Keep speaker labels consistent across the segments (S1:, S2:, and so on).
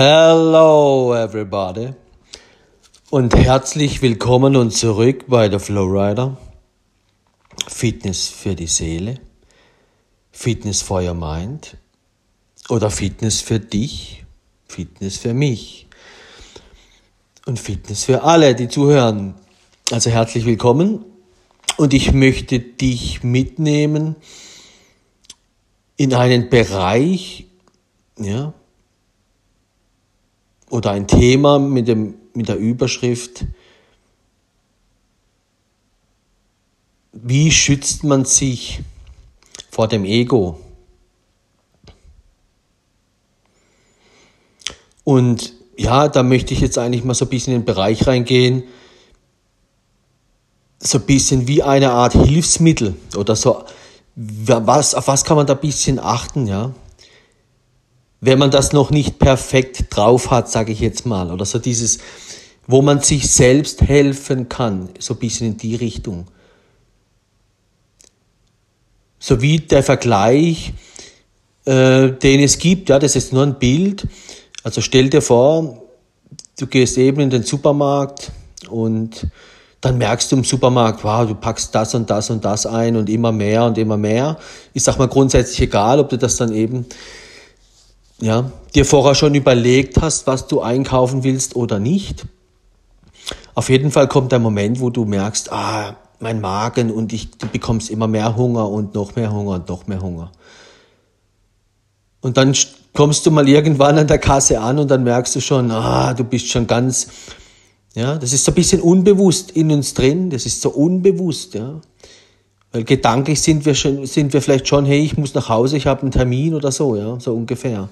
S1: Hello everybody. Und herzlich willkommen und zurück bei der Flowrider. Fitness für die Seele, Fitness for your mind. Oder Fitness für dich, Fitness für mich. Und Fitness für alle, die zuhören. Also herzlich willkommen. Und ich möchte dich mitnehmen in einen Bereich, ja, oder ein Thema mit, dem, mit der Überschrift, wie schützt man sich vor dem Ego? Und ja, da möchte ich jetzt eigentlich mal so ein bisschen in den Bereich reingehen, so ein bisschen wie eine Art Hilfsmittel oder so, was, auf was kann man da ein bisschen achten, ja? Wenn man das noch nicht perfekt drauf hat, sage ich jetzt mal, oder so dieses, wo man sich selbst helfen kann, so ein bisschen in die Richtung. So wie der Vergleich, äh, den es gibt, ja, das ist nur ein Bild. Also stell dir vor, du gehst eben in den Supermarkt und dann merkst du im Supermarkt, wow, du packst das und das und das ein und immer mehr und immer mehr. Ich sag mal grundsätzlich egal, ob du das dann eben ja, dir vorher schon überlegt hast, was du einkaufen willst oder nicht. Auf jeden Fall kommt der Moment, wo du merkst, ah, mein Magen und ich, du bekommst immer mehr Hunger und noch mehr Hunger und noch mehr Hunger. Und dann kommst du mal irgendwann an der Kasse an und dann merkst du schon, ah, du bist schon ganz, ja, das ist so ein bisschen unbewusst in uns drin, das ist so unbewusst, ja. Weil gedanklich sind wir schon, sind wir vielleicht schon, hey, ich muss nach Hause, ich habe einen Termin oder so, ja, so ungefähr.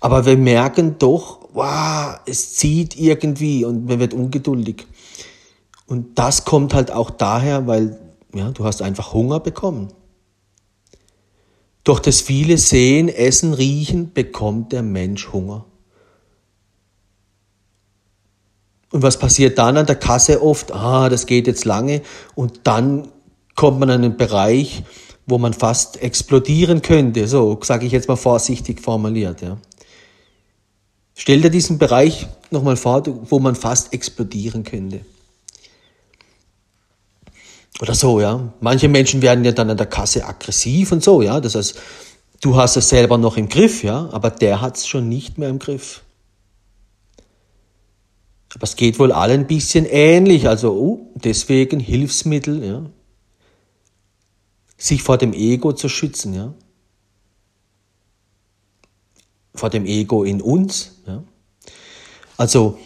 S1: Aber wir merken doch, wow, es zieht irgendwie und man wird ungeduldig. Und das kommt halt auch daher, weil ja, du hast einfach Hunger bekommen. Durch das viele Sehen, Essen, Riechen bekommt der Mensch Hunger. Und was passiert dann an der Kasse oft? Ah, das geht jetzt lange. Und dann kommt man in einen Bereich, wo man fast explodieren könnte, so sage ich jetzt mal vorsichtig formuliert. Ja. Stell dir diesen Bereich nochmal vor, wo man fast explodieren könnte. Oder so, ja. Manche Menschen werden ja dann an der Kasse aggressiv und so, ja. Das heißt, du hast es selber noch im Griff, ja, aber der hat es schon nicht mehr im Griff. Aber es geht wohl allen ein bisschen ähnlich, also uh, deswegen Hilfsmittel, ja sich vor dem Ego zu schützen, ja. Vor dem Ego in uns, ja. Also,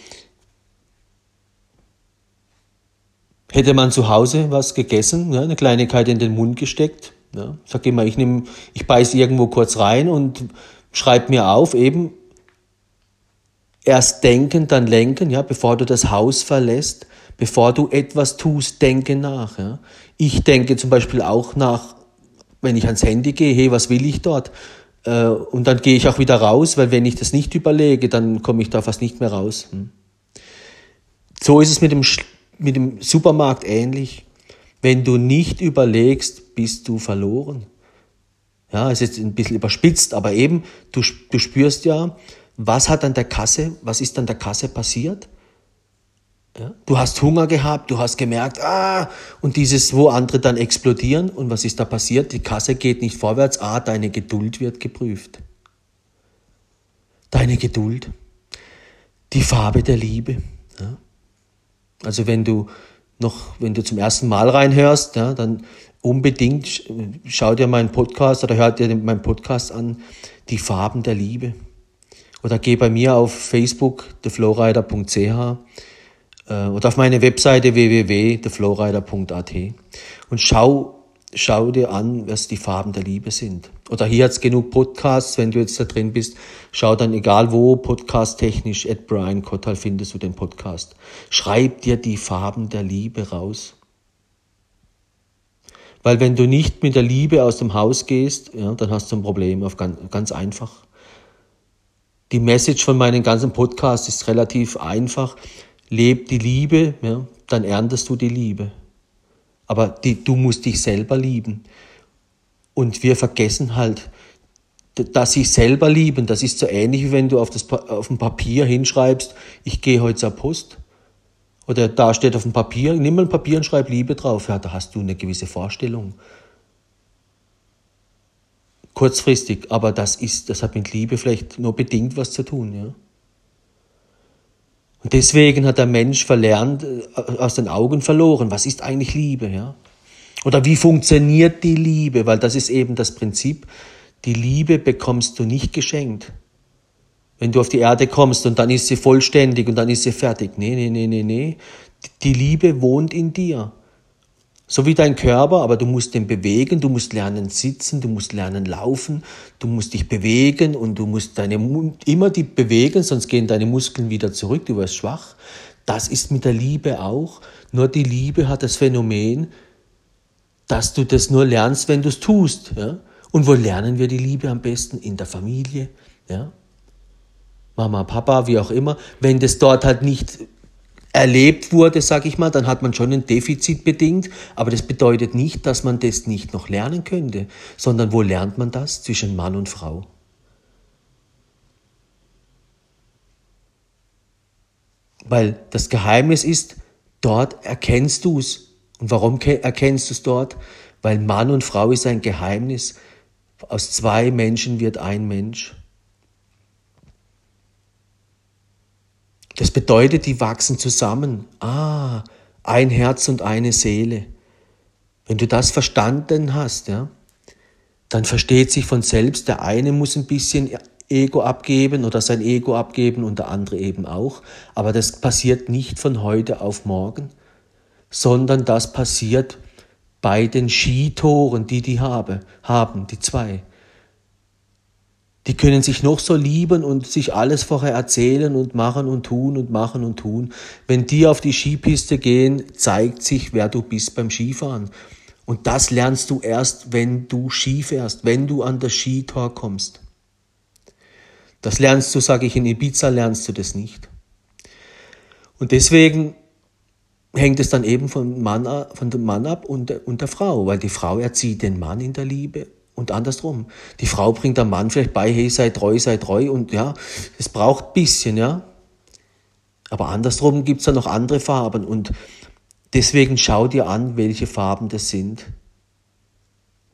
S1: hätte man zu Hause was gegessen, ja, eine Kleinigkeit in den Mund gesteckt, ja, sag immer, ich nehme, ich beiß irgendwo kurz rein und schreib mir auf, eben, erst denken, dann lenken, ja, bevor du das Haus verlässt, bevor du etwas tust, denke nach. Ja. Ich denke zum Beispiel auch nach, wenn ich ans Handy gehe, hey, was will ich dort? Äh, und dann gehe ich auch wieder raus, weil wenn ich das nicht überlege, dann komme ich da fast nicht mehr raus. Hm. So ist es mit dem, mit dem Supermarkt ähnlich. Wenn du nicht überlegst, bist du verloren. Ja, es ist ein bisschen überspitzt, aber eben, du, du spürst ja, was hat an der Kasse, was ist an der Kasse passiert? Ja? Du hast Hunger gehabt, du hast gemerkt, ah, und dieses, wo andere dann explodieren. Und was ist da passiert? Die Kasse geht nicht vorwärts. Ah, deine Geduld wird geprüft. Deine Geduld. Die Farbe der Liebe. Ja? Also wenn du noch, wenn du zum ersten Mal reinhörst, ja, dann unbedingt schau dir meinen Podcast oder hör dir meinen Podcast an, die Farben der Liebe. Oder geh bei mir auf Facebook, theflowrider.ch oder auf meine Webseite www.theflowrider.at und schau, schau dir an, was die Farben der Liebe sind. Oder hier hat's genug Podcasts, wenn du jetzt da drin bist, schau dann egal wo, podcast-technisch, at Brian Kottal findest du den Podcast. Schreib dir die Farben der Liebe raus. Weil wenn du nicht mit der Liebe aus dem Haus gehst, ja, dann hast du ein Problem, auf ganz, ganz einfach. Die Message von meinem ganzen Podcast ist relativ einfach leb die Liebe, ja, dann erntest du die Liebe. Aber die, du musst dich selber lieben. Und wir vergessen halt, dass sich selber lieben, das ist so ähnlich, wie wenn du auf, das, auf dem Papier hinschreibst, ich gehe heute zur Post. Oder da steht auf dem Papier, nimm mal ein Papier und schreib Liebe drauf. Ja, da hast du eine gewisse Vorstellung. Kurzfristig, aber das ist, das hat mit Liebe vielleicht nur bedingt was zu tun, ja. Und deswegen hat der Mensch verlernt, äh, aus den Augen verloren, was ist eigentlich Liebe, ja? Oder wie funktioniert die Liebe? Weil das ist eben das Prinzip. Die Liebe bekommst du nicht geschenkt. Wenn du auf die Erde kommst und dann ist sie vollständig und dann ist sie fertig. Nee, nee, nee, nee, nee. Die Liebe wohnt in dir. So wie dein Körper, aber du musst den bewegen, du musst lernen sitzen, du musst lernen laufen, du musst dich bewegen und du musst deine immer die bewegen, sonst gehen deine Muskeln wieder zurück, du wirst schwach. Das ist mit der Liebe auch. Nur die Liebe hat das Phänomen, dass du das nur lernst, wenn du es tust. Ja? Und wo lernen wir die Liebe am besten? In der Familie. Ja? Mama, Papa, wie auch immer. Wenn das dort halt nicht erlebt wurde, sag ich mal, dann hat man schon ein Defizit bedingt, aber das bedeutet nicht, dass man das nicht noch lernen könnte, sondern wo lernt man das? Zwischen Mann und Frau. Weil das Geheimnis ist, dort erkennst du es. Und warum erkennst du es dort? Weil Mann und Frau ist ein Geheimnis. Aus zwei Menschen wird ein Mensch. Das bedeutet, die wachsen zusammen. Ah, ein Herz und eine Seele. Wenn du das verstanden hast, ja, dann versteht sich von selbst, der eine muss ein bisschen Ego abgeben oder sein Ego abgeben und der andere eben auch. Aber das passiert nicht von heute auf morgen, sondern das passiert bei den Skitoren, die die habe, haben, die zwei. Die können sich noch so lieben und sich alles vorher erzählen und machen und tun und machen und tun. Wenn die auf die Skipiste gehen, zeigt sich, wer du bist beim Skifahren. Und das lernst du erst, wenn du Ski fährst, wenn du an das Skitor kommst. Das lernst du, sage ich, in Ibiza lernst du das nicht. Und deswegen hängt es dann eben vom Mann, von dem Mann ab und und der Frau, weil die Frau erzieht den Mann in der Liebe und andersrum. Die Frau bringt der Mann vielleicht bei, hey, sei treu, sei treu und ja, es braucht ein bisschen, ja. Aber andersrum gibt es da noch andere Farben und deswegen schau dir an, welche Farben das sind.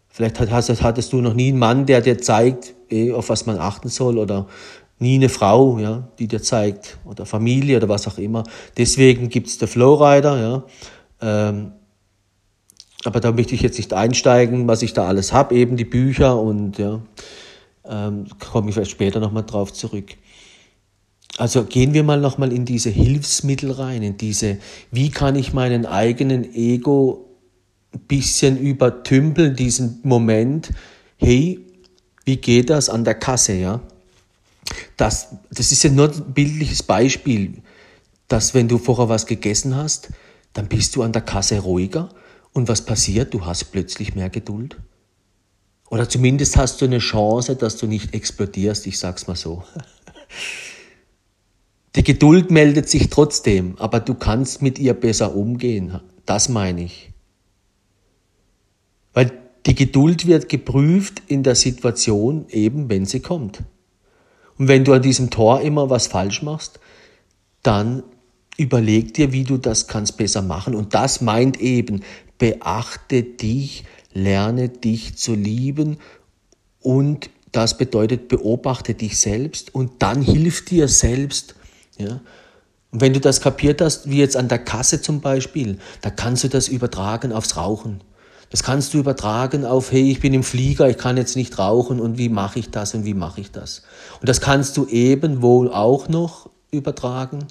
S1: Vielleicht hattest, du noch nie einen Mann, der dir zeigt, eh, auf was man achten soll oder nie eine Frau, ja, die dir zeigt oder Familie oder was auch immer. Deswegen gibt es der Flowrider, ja. Ähm, aber da möchte ich jetzt nicht einsteigen, was ich da alles habe, eben die Bücher und ja, ähm, komme ich vielleicht später nochmal drauf zurück. Also gehen wir mal nochmal in diese Hilfsmittel rein, in diese, wie kann ich meinen eigenen Ego ein bisschen übertümpeln, diesen Moment, hey, wie geht das an der Kasse, ja? Das, das ist ja nur ein bildliches Beispiel, dass wenn du vorher was gegessen hast, dann bist du an der Kasse ruhiger und was passiert? Du hast plötzlich mehr Geduld. Oder zumindest hast du eine Chance, dass du nicht explodierst, ich sag's mal so. Die Geduld meldet sich trotzdem, aber du kannst mit ihr besser umgehen. Das meine ich. Weil die Geduld wird geprüft in der Situation, eben wenn sie kommt. Und wenn du an diesem Tor immer was falsch machst, dann überleg dir, wie du das kannst besser machen. Und das meint eben, beachte dich, lerne dich zu lieben und das bedeutet, beobachte dich selbst und dann hilf dir selbst. Ja? Und wenn du das kapiert hast, wie jetzt an der Kasse zum Beispiel, da kannst du das übertragen aufs Rauchen. Das kannst du übertragen auf, hey, ich bin im Flieger, ich kann jetzt nicht rauchen und wie mache ich das und wie mache ich das. Und das kannst du eben wohl auch noch übertragen.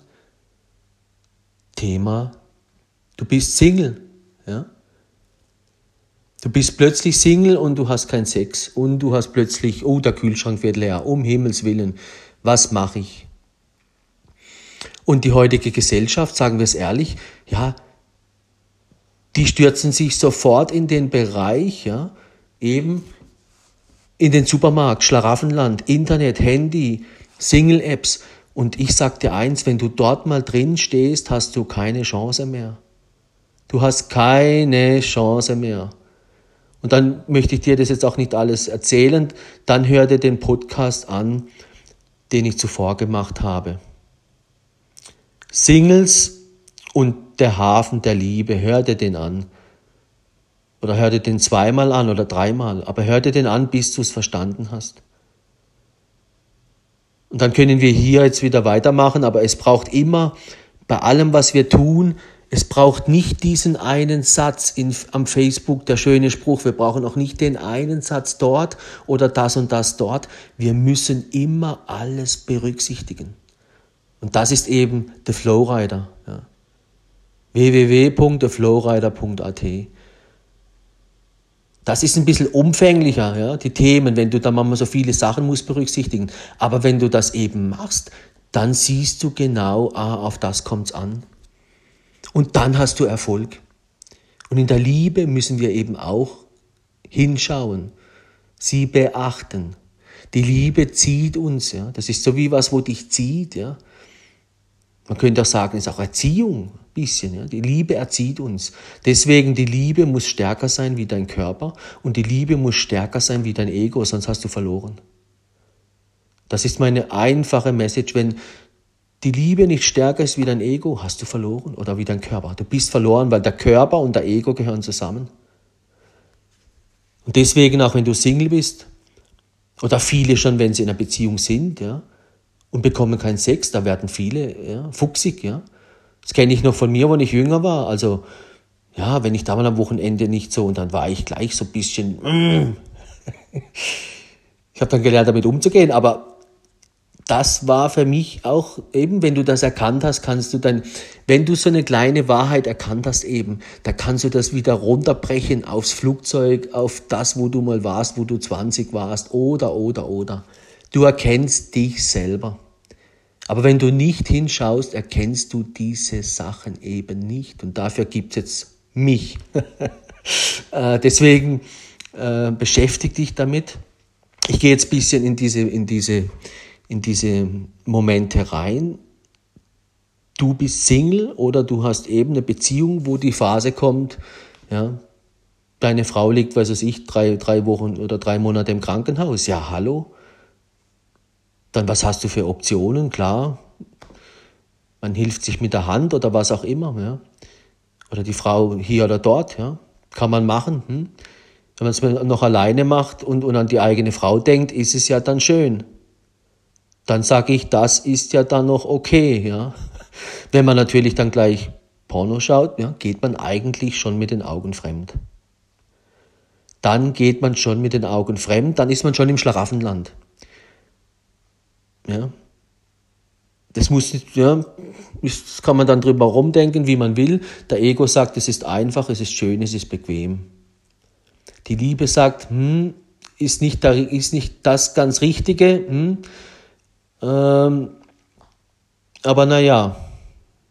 S1: Thema, du bist Single. Ja? Du bist plötzlich Single und du hast keinen Sex und du hast plötzlich, oh, der Kühlschrank wird leer, um Himmels willen, was mache ich? Und die heutige Gesellschaft, sagen wir es ehrlich, ja, die stürzen sich sofort in den Bereich, ja, eben in den Supermarkt, Schlaraffenland, Internet, Handy, Single-Apps. Und ich sag dir eins, wenn du dort mal drin stehst, hast du keine Chance mehr. Du hast keine Chance mehr. Und dann möchte ich dir das jetzt auch nicht alles erzählen. Dann hör dir den Podcast an, den ich zuvor gemacht habe. Singles und der Hafen der Liebe, hör dir den an. Oder hör dir den zweimal an oder dreimal, aber hör dir den an, bis du es verstanden hast. Und dann können wir hier jetzt wieder weitermachen, aber es braucht immer bei allem, was wir tun, es braucht nicht diesen einen Satz in, am Facebook, der schöne Spruch. Wir brauchen auch nicht den einen Satz dort oder das und das dort. Wir müssen immer alles berücksichtigen. Und das ist eben der Flowrider. Ja. www.theflowrider.at das ist ein bisschen umfänglicher, ja, die Themen, wenn du da manchmal so viele Sachen musst berücksichtigen. Aber wenn du das eben machst, dann siehst du genau, ah, auf das kommt's an. Und dann hast du Erfolg. Und in der Liebe müssen wir eben auch hinschauen, sie beachten. Die Liebe zieht uns, ja. Das ist so wie was, wo dich zieht, ja. Man könnte auch sagen, es ist auch Erziehung, ein bisschen, ja. Die Liebe erzieht uns. Deswegen, die Liebe muss stärker sein wie dein Körper und die Liebe muss stärker sein wie dein Ego, sonst hast du verloren. Das ist meine einfache Message. Wenn die Liebe nicht stärker ist wie dein Ego, hast du verloren oder wie dein Körper. Du bist verloren, weil der Körper und der Ego gehören zusammen. Und deswegen, auch wenn du Single bist, oder viele schon, wenn sie in einer Beziehung sind, ja, und bekommen keinen Sex, da werden viele ja, fuchsig, ja. Das kenne ich noch von mir, wenn ich jünger war. Also, ja, wenn ich da mal am Wochenende nicht so, und dann war ich gleich so ein bisschen, mm. ich habe dann gelernt, damit umzugehen, aber das war für mich auch eben, wenn du das erkannt hast, kannst du dann, wenn du so eine kleine Wahrheit erkannt hast eben, da kannst du das wieder runterbrechen aufs Flugzeug, auf das, wo du mal warst, wo du 20 warst oder, oder, oder. Du erkennst dich selber. Aber wenn du nicht hinschaust, erkennst du diese Sachen eben nicht. Und dafür gibt es jetzt mich. Äh, deswegen äh, beschäftige dich damit. Ich gehe jetzt ein bisschen in diese, in diese in diese Momente rein. Du bist Single oder du hast eben eine Beziehung, wo die Phase kommt, ja, deine Frau liegt, weiß ich, drei, drei Wochen oder drei Monate im Krankenhaus. Ja, hallo. Dann was hast du für Optionen? Klar, man hilft sich mit der Hand oder was auch immer. Ja. Oder die Frau hier oder dort. Ja. Kann man machen. Hm? Wenn man es noch alleine macht und, und an die eigene Frau denkt, ist es ja dann schön dann sage ich, das ist ja dann noch okay, ja. Wenn man natürlich dann gleich Porno schaut, ja, geht man eigentlich schon mit den Augen fremd. Dann geht man schon mit den Augen fremd, dann ist man schon im Schlaraffenland. Ja. Das muss, ja, das kann man dann drüber rumdenken, wie man will. Der Ego sagt, es ist einfach, es ist schön, es ist bequem. Die Liebe sagt, hm, ist nicht, ist nicht das ganz Richtige, hm, ähm, aber naja,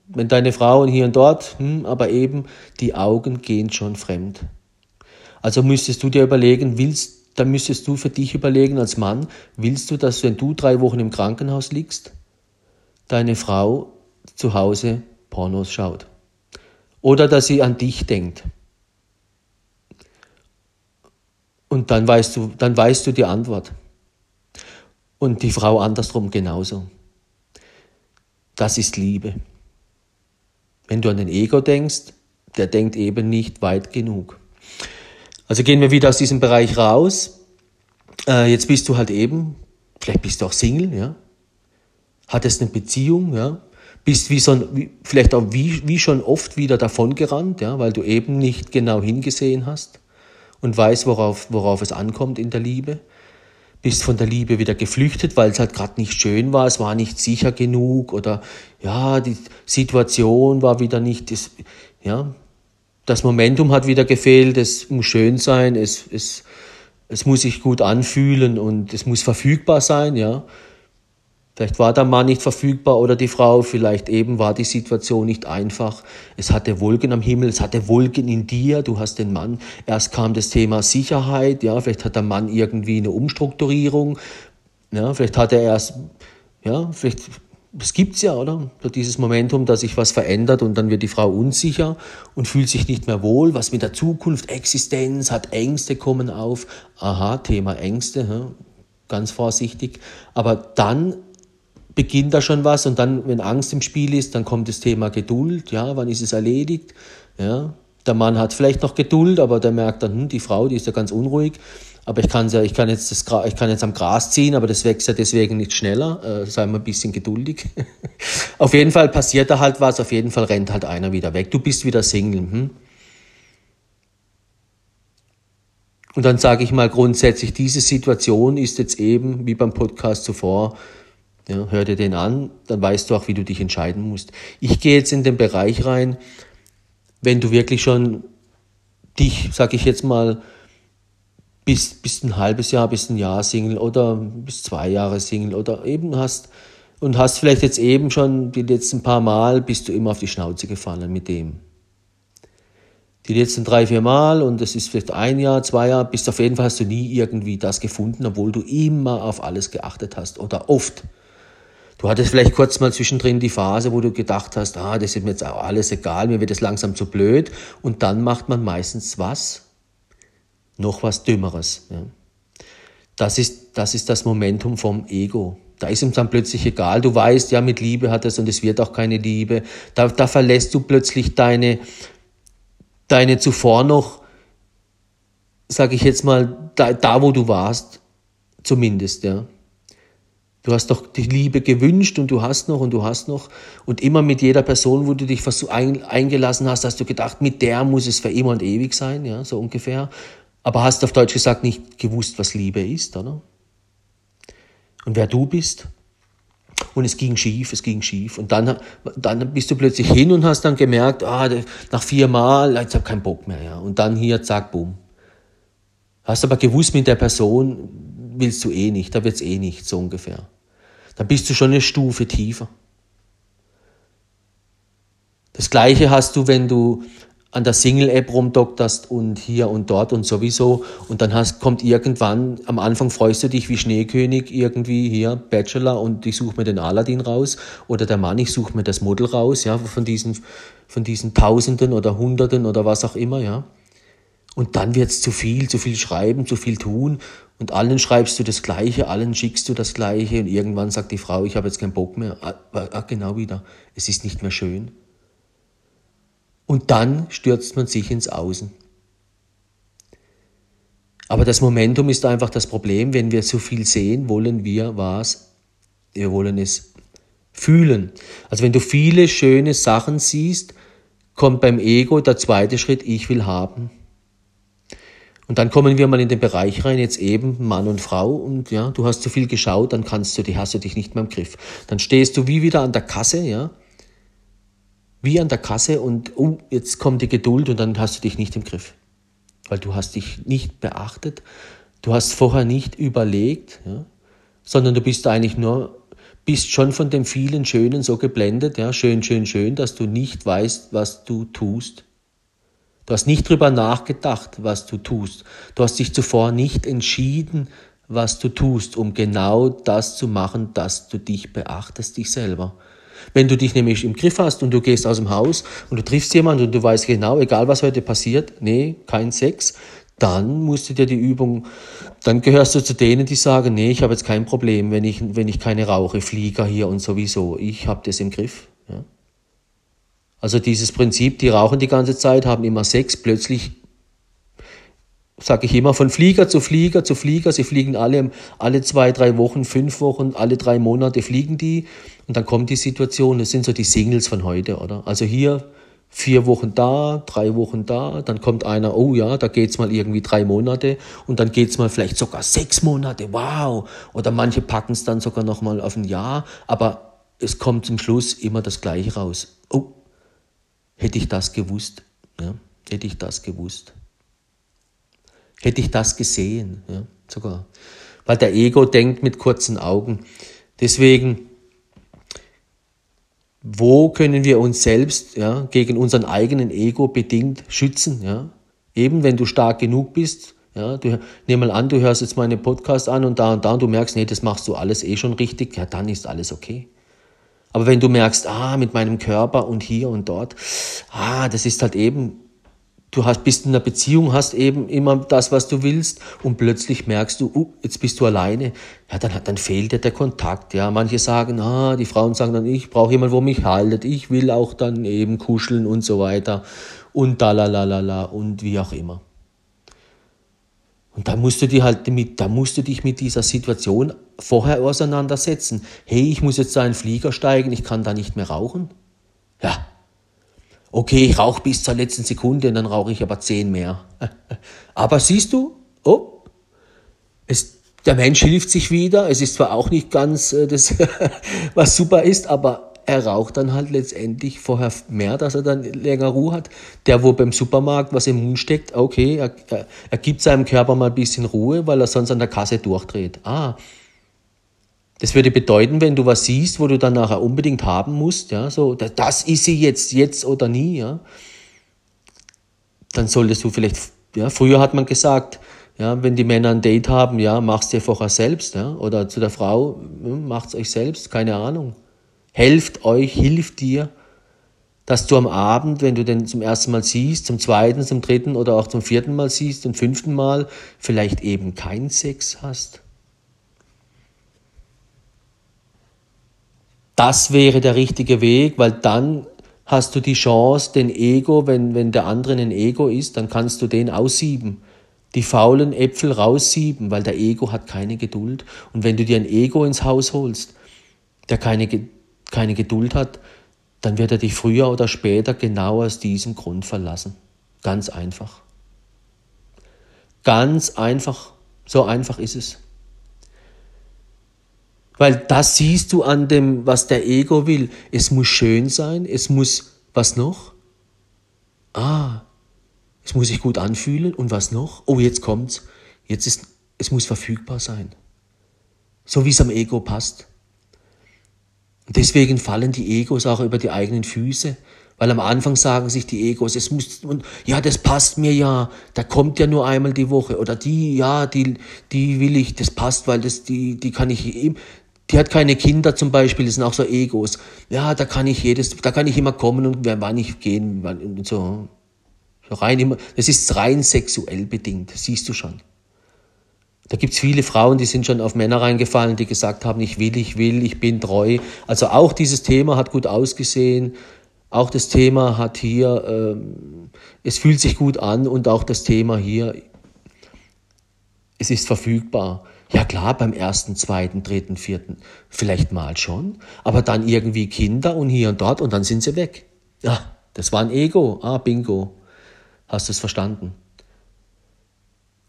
S1: wenn deine Frauen hier und dort, hm, aber eben die Augen gehen schon fremd. Also müsstest du dir überlegen, willst, dann müsstest du für dich überlegen als Mann, willst du, dass wenn du drei Wochen im Krankenhaus liegst, deine Frau zu Hause Pornos schaut? Oder dass sie an dich denkt? Und dann weißt du, dann weißt du die Antwort. Und die Frau andersrum genauso. Das ist Liebe. Wenn du an den Ego denkst, der denkt eben nicht weit genug. Also gehen wir wieder aus diesem Bereich raus. Äh, jetzt bist du halt eben, vielleicht bist du auch Single, ja. Hattest eine Beziehung, ja. Bist wie so, wie, vielleicht auch wie, wie schon oft wieder davongerannt, ja, weil du eben nicht genau hingesehen hast und weißt, worauf, worauf es ankommt in der Liebe bist von der Liebe wieder geflüchtet, weil es halt gerade nicht schön war, es war nicht sicher genug oder ja, die Situation war wieder nicht, das, ja, das Momentum hat wieder gefehlt, es muss schön sein, es, es, es muss sich gut anfühlen und es muss verfügbar sein, ja. Vielleicht war der Mann nicht verfügbar oder die Frau, vielleicht eben war die Situation nicht einfach. Es hatte Wolken am Himmel, es hatte Wolken in dir, du hast den Mann. Erst kam das Thema Sicherheit, ja, vielleicht hat der Mann irgendwie eine Umstrukturierung, ja, vielleicht hat er erst, ja, vielleicht das gibt's ja, oder? Dieses Momentum, dass sich was verändert und dann wird die Frau unsicher und fühlt sich nicht mehr wohl. Was mit der Zukunft, Existenz, hat Ängste kommen auf. Aha, Thema Ängste, ganz vorsichtig. Aber dann beginnt da schon was und dann, wenn Angst im Spiel ist, dann kommt das Thema Geduld. Ja, wann ist es erledigt? Ja, der Mann hat vielleicht noch Geduld, aber der merkt dann, hm, die Frau, die ist ja ganz unruhig. Aber ich kann ja, ich kann jetzt das, ich kann jetzt am Gras ziehen, aber das wächst ja deswegen nicht schneller. Äh, sei mal ein bisschen geduldig. auf jeden Fall passiert da halt was. Auf jeden Fall rennt halt einer wieder weg. Du bist wieder Single. Hm? Und dann sage ich mal grundsätzlich, diese Situation ist jetzt eben, wie beim Podcast zuvor, ja, hör dir den an, dann weißt du auch, wie du dich entscheiden musst. Ich gehe jetzt in den Bereich rein, wenn du wirklich schon dich, sag ich jetzt mal, bis, bis ein halbes Jahr, bis ein Jahr Single oder bis zwei Jahre Single oder eben hast und hast vielleicht jetzt eben schon die letzten paar Mal bist du immer auf die Schnauze gefallen mit dem. Die letzten drei, vier Mal und das ist vielleicht ein Jahr, zwei Jahre, bist auf jeden Fall hast du nie irgendwie das gefunden, obwohl du immer auf alles geachtet hast oder oft. Du hattest vielleicht kurz mal zwischendrin die Phase, wo du gedacht hast, ah, das ist mir jetzt alles egal, mir wird es langsam zu blöd. Und dann macht man meistens was? Noch was Dümmeres. Ja. Das, ist, das ist das Momentum vom Ego. Da ist ihm dann plötzlich egal. Du weißt, ja, mit Liebe hat es und es wird auch keine Liebe. Da, da verlässt du plötzlich deine, deine zuvor noch, sage ich jetzt mal, da, da wo du warst, zumindest, ja. Du hast doch die Liebe gewünscht und du hast noch und du hast noch. Und immer mit jeder Person, wo du dich eingelassen hast, hast du gedacht, mit der muss es für immer und ewig sein, ja, so ungefähr. Aber hast auf Deutsch gesagt nicht gewusst, was Liebe ist, oder? Und wer du bist. Und es ging schief, es ging schief. Und dann, dann bist du plötzlich hin und hast dann gemerkt, ah, nach vier Mal, jetzt hab ich keinen Bock mehr, ja. Und dann hier, zack, bumm. Hast aber gewusst, mit der Person willst du eh nicht, da wird's eh nicht, so ungefähr dann bist du schon eine Stufe tiefer. Das gleiche hast du, wenn du an der Single-App rumdokterst und hier und dort und sowieso und dann hast, kommt irgendwann, am Anfang freust du dich wie Schneekönig irgendwie hier, Bachelor und ich suche mir den Aladdin raus oder der Mann, ich suche mir das Model raus, ja, von diesen, von diesen Tausenden oder Hunderten oder was auch immer, ja. Und dann wird's zu viel, zu viel schreiben, zu viel tun und allen schreibst du das Gleiche, allen schickst du das Gleiche und irgendwann sagt die Frau, ich habe jetzt keinen Bock mehr. Ah, ah, genau wieder, es ist nicht mehr schön. Und dann stürzt man sich ins Außen. Aber das Momentum ist einfach das Problem, wenn wir zu viel sehen, wollen wir was? Wir wollen es fühlen. Also wenn du viele schöne Sachen siehst, kommt beim Ego der zweite Schritt, ich will haben. Und dann kommen wir mal in den Bereich rein, jetzt eben Mann und Frau und ja, du hast zu viel geschaut, dann kannst du die, hast du dich nicht mehr im Griff. Dann stehst du wie wieder an der Kasse, ja, wie an der Kasse und oh, jetzt kommt die Geduld und dann hast du dich nicht im Griff. Weil du hast dich nicht beachtet, du hast vorher nicht überlegt, ja, sondern du bist eigentlich nur, bist schon von dem vielen Schönen so geblendet, ja, schön, schön, schön, dass du nicht weißt, was du tust. Du hast nicht drüber nachgedacht, was du tust. Du hast dich zuvor nicht entschieden, was du tust, um genau das zu machen, dass du dich beachtest, dich selber. Wenn du dich nämlich im Griff hast und du gehst aus dem Haus und du triffst jemanden und du weißt genau, egal was heute passiert, nee, kein Sex, dann musst du dir die Übung, dann gehörst du zu denen, die sagen, nee, ich habe jetzt kein Problem, wenn ich, wenn ich keine rauche, Flieger hier und sowieso. Ich habe das im Griff. Ja. Also dieses Prinzip, die rauchen die ganze Zeit, haben immer Sex, plötzlich sage ich immer, von Flieger zu Flieger zu Flieger. Sie fliegen alle, alle zwei, drei Wochen, fünf Wochen, alle drei Monate fliegen die. Und dann kommt die Situation, das sind so die Singles von heute, oder? Also hier vier Wochen da, drei Wochen da, dann kommt einer, oh ja, da geht's mal irgendwie drei Monate und dann geht's mal vielleicht sogar sechs Monate, wow. Oder manche packen es dann sogar noch mal auf ein Jahr, aber es kommt zum Schluss immer das Gleiche raus. Oh, Hätte ich das gewusst, ja, hätte ich das gewusst. Hätte ich das gesehen, ja, sogar. Weil der Ego denkt mit kurzen Augen. Deswegen, wo können wir uns selbst ja, gegen unseren eigenen Ego bedingt schützen? Ja? Eben wenn du stark genug bist, ja, du, nimm mal an, du hörst jetzt meine Podcast an und da und da und du merkst, nee, das machst du alles eh schon richtig, ja, dann ist alles okay. Aber wenn du merkst, ah, mit meinem Körper und hier und dort, ah, das ist halt eben, du hast, bist in einer Beziehung, hast eben immer das, was du willst und plötzlich merkst du, uh, jetzt bist du alleine. Ja, dann, dann fehlt dir der Kontakt. Ja, manche sagen, ah, die Frauen sagen dann, ich brauche jemanden, wo mich haltet. Ich will auch dann eben kuscheln und so weiter und da la la la la und wie auch immer. Und da musst du dich halt mit, da musst du dich mit dieser Situation vorher auseinandersetzen. Hey, ich muss jetzt da in einen Flieger steigen, ich kann da nicht mehr rauchen. Ja. Okay, ich rauche bis zur letzten Sekunde und dann rauche ich aber zehn mehr. aber siehst du, oh, es, der Mensch hilft sich wieder. Es ist zwar auch nicht ganz äh, das, was super ist, aber er raucht dann halt letztendlich vorher mehr, dass er dann länger Ruhe hat. Der, wo beim Supermarkt was im Mund steckt, okay, er, er, er gibt seinem Körper mal ein bisschen Ruhe, weil er sonst an der Kasse durchdreht. Ah, das würde bedeuten, wenn du was siehst, wo du dann nachher unbedingt haben musst, ja, so, das ist sie jetzt, jetzt oder nie, ja, dann solltest du vielleicht, ja, früher hat man gesagt, ja, wenn die Männer ein Date haben, ja, mach's dir vorher selbst, ja, oder zu der Frau, hm, macht's euch selbst, keine Ahnung helft euch, hilft dir, dass du am Abend, wenn du den zum ersten Mal siehst, zum zweiten, zum dritten oder auch zum vierten Mal siehst und fünften Mal, vielleicht eben keinen Sex hast. Das wäre der richtige Weg, weil dann hast du die Chance, den Ego, wenn, wenn der andere ein Ego ist, dann kannst du den aussieben. Die faulen Äpfel raussieben, weil der Ego hat keine Geduld. Und wenn du dir ein Ego ins Haus holst, der keine keine Geduld hat, dann wird er dich früher oder später genau aus diesem Grund verlassen. Ganz einfach. Ganz einfach. So einfach ist es. Weil das siehst du an dem, was der Ego will. Es muss schön sein, es muss, was noch? Ah, es muss sich gut anfühlen und was noch? Oh, jetzt kommt's. Jetzt ist, es muss verfügbar sein. So wie es am Ego passt. Deswegen fallen die Egos auch über die eigenen Füße. Weil am Anfang sagen sich die Egos, es muss, und, ja, das passt mir ja, da kommt ja nur einmal die Woche. Oder die, ja, die, die will ich, das passt, weil das, die, die kann ich, die hat keine Kinder zum Beispiel, das sind auch so Egos. Ja, da kann ich jedes, da kann ich immer kommen und wann ich gehen, wann, und so. so rein immer, das ist rein sexuell bedingt, siehst du schon. Da gibt's viele Frauen, die sind schon auf Männer reingefallen, die gesagt haben, ich will, ich will, ich bin treu. Also auch dieses Thema hat gut ausgesehen. Auch das Thema hat hier, ähm, es fühlt sich gut an und auch das Thema hier, es ist verfügbar. Ja klar, beim ersten, zweiten, dritten, vierten, vielleicht mal schon, aber dann irgendwie Kinder und hier und dort und dann sind sie weg. Ja, das war ein Ego. Ah, bingo. Hast du es verstanden?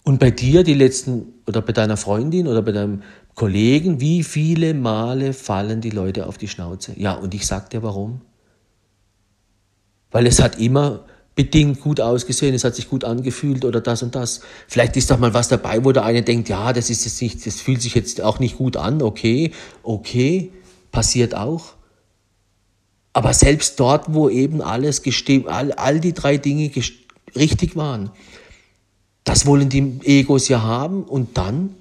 S1: Und bei dir die letzten, oder bei deiner Freundin oder bei deinem Kollegen, wie viele Male fallen die Leute auf die Schnauze? Ja, und ich sag dir warum. Weil es hat immer bedingt gut ausgesehen, es hat sich gut angefühlt oder das und das. Vielleicht ist doch mal was dabei, wo der eine denkt, ja, das ist jetzt nicht, das fühlt sich jetzt auch nicht gut an, okay, okay, passiert auch. Aber selbst dort, wo eben alles gestimmt, all, all die drei Dinge richtig waren, das wollen die Egos ja haben und dann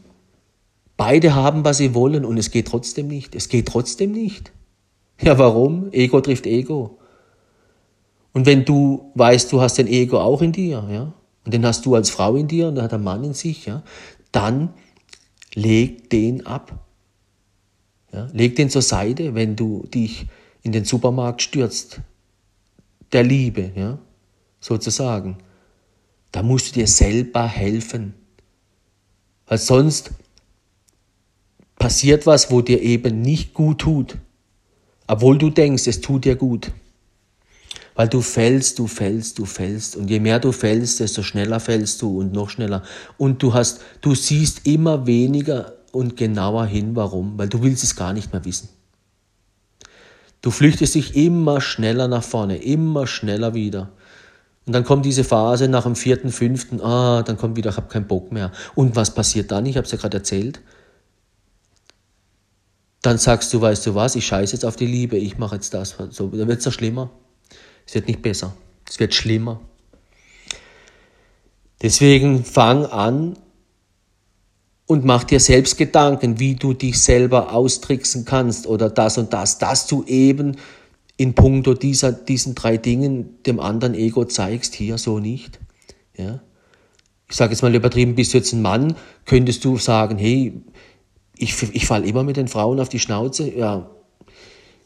S1: beide haben, was sie wollen und es geht trotzdem nicht. Es geht trotzdem nicht. Ja, warum? Ego trifft Ego. Und wenn du weißt, du hast den Ego auch in dir, ja, und den hast du als Frau in dir und dann hat der Mann in sich, ja, dann leg den ab. Ja, leg den zur Seite, wenn du dich in den Supermarkt stürzt. Der Liebe, ja, sozusagen. Da musst du dir selber helfen. Weil sonst passiert was, wo dir eben nicht gut tut. Obwohl du denkst, es tut dir gut. Weil du fällst, du fällst, du fällst. Und je mehr du fällst, desto schneller fällst du und noch schneller. Und du hast, du siehst immer weniger und genauer hin, warum. Weil du willst es gar nicht mehr wissen. Du flüchtest dich immer schneller nach vorne, immer schneller wieder. Und dann kommt diese Phase nach dem vierten, fünften, ah, dann kommt wieder, ich habe keinen Bock mehr. Und was passiert dann? Ich habe es ja gerade erzählt. Dann sagst du, weißt du was, ich scheiße jetzt auf die Liebe, ich mache jetzt das. So, dann wird es ja schlimmer. Es wird nicht besser. Es wird schlimmer. Deswegen fang an, und mach dir selbst Gedanken, wie du dich selber austricksen kannst oder das und das, dass du eben in puncto dieser, diesen drei Dingen dem anderen Ego zeigst, hier so nicht. Ja? Ich sage jetzt mal übertrieben, bist du jetzt ein Mann, könntest du sagen, hey, ich, ich falle immer mit den Frauen auf die Schnauze. Ja,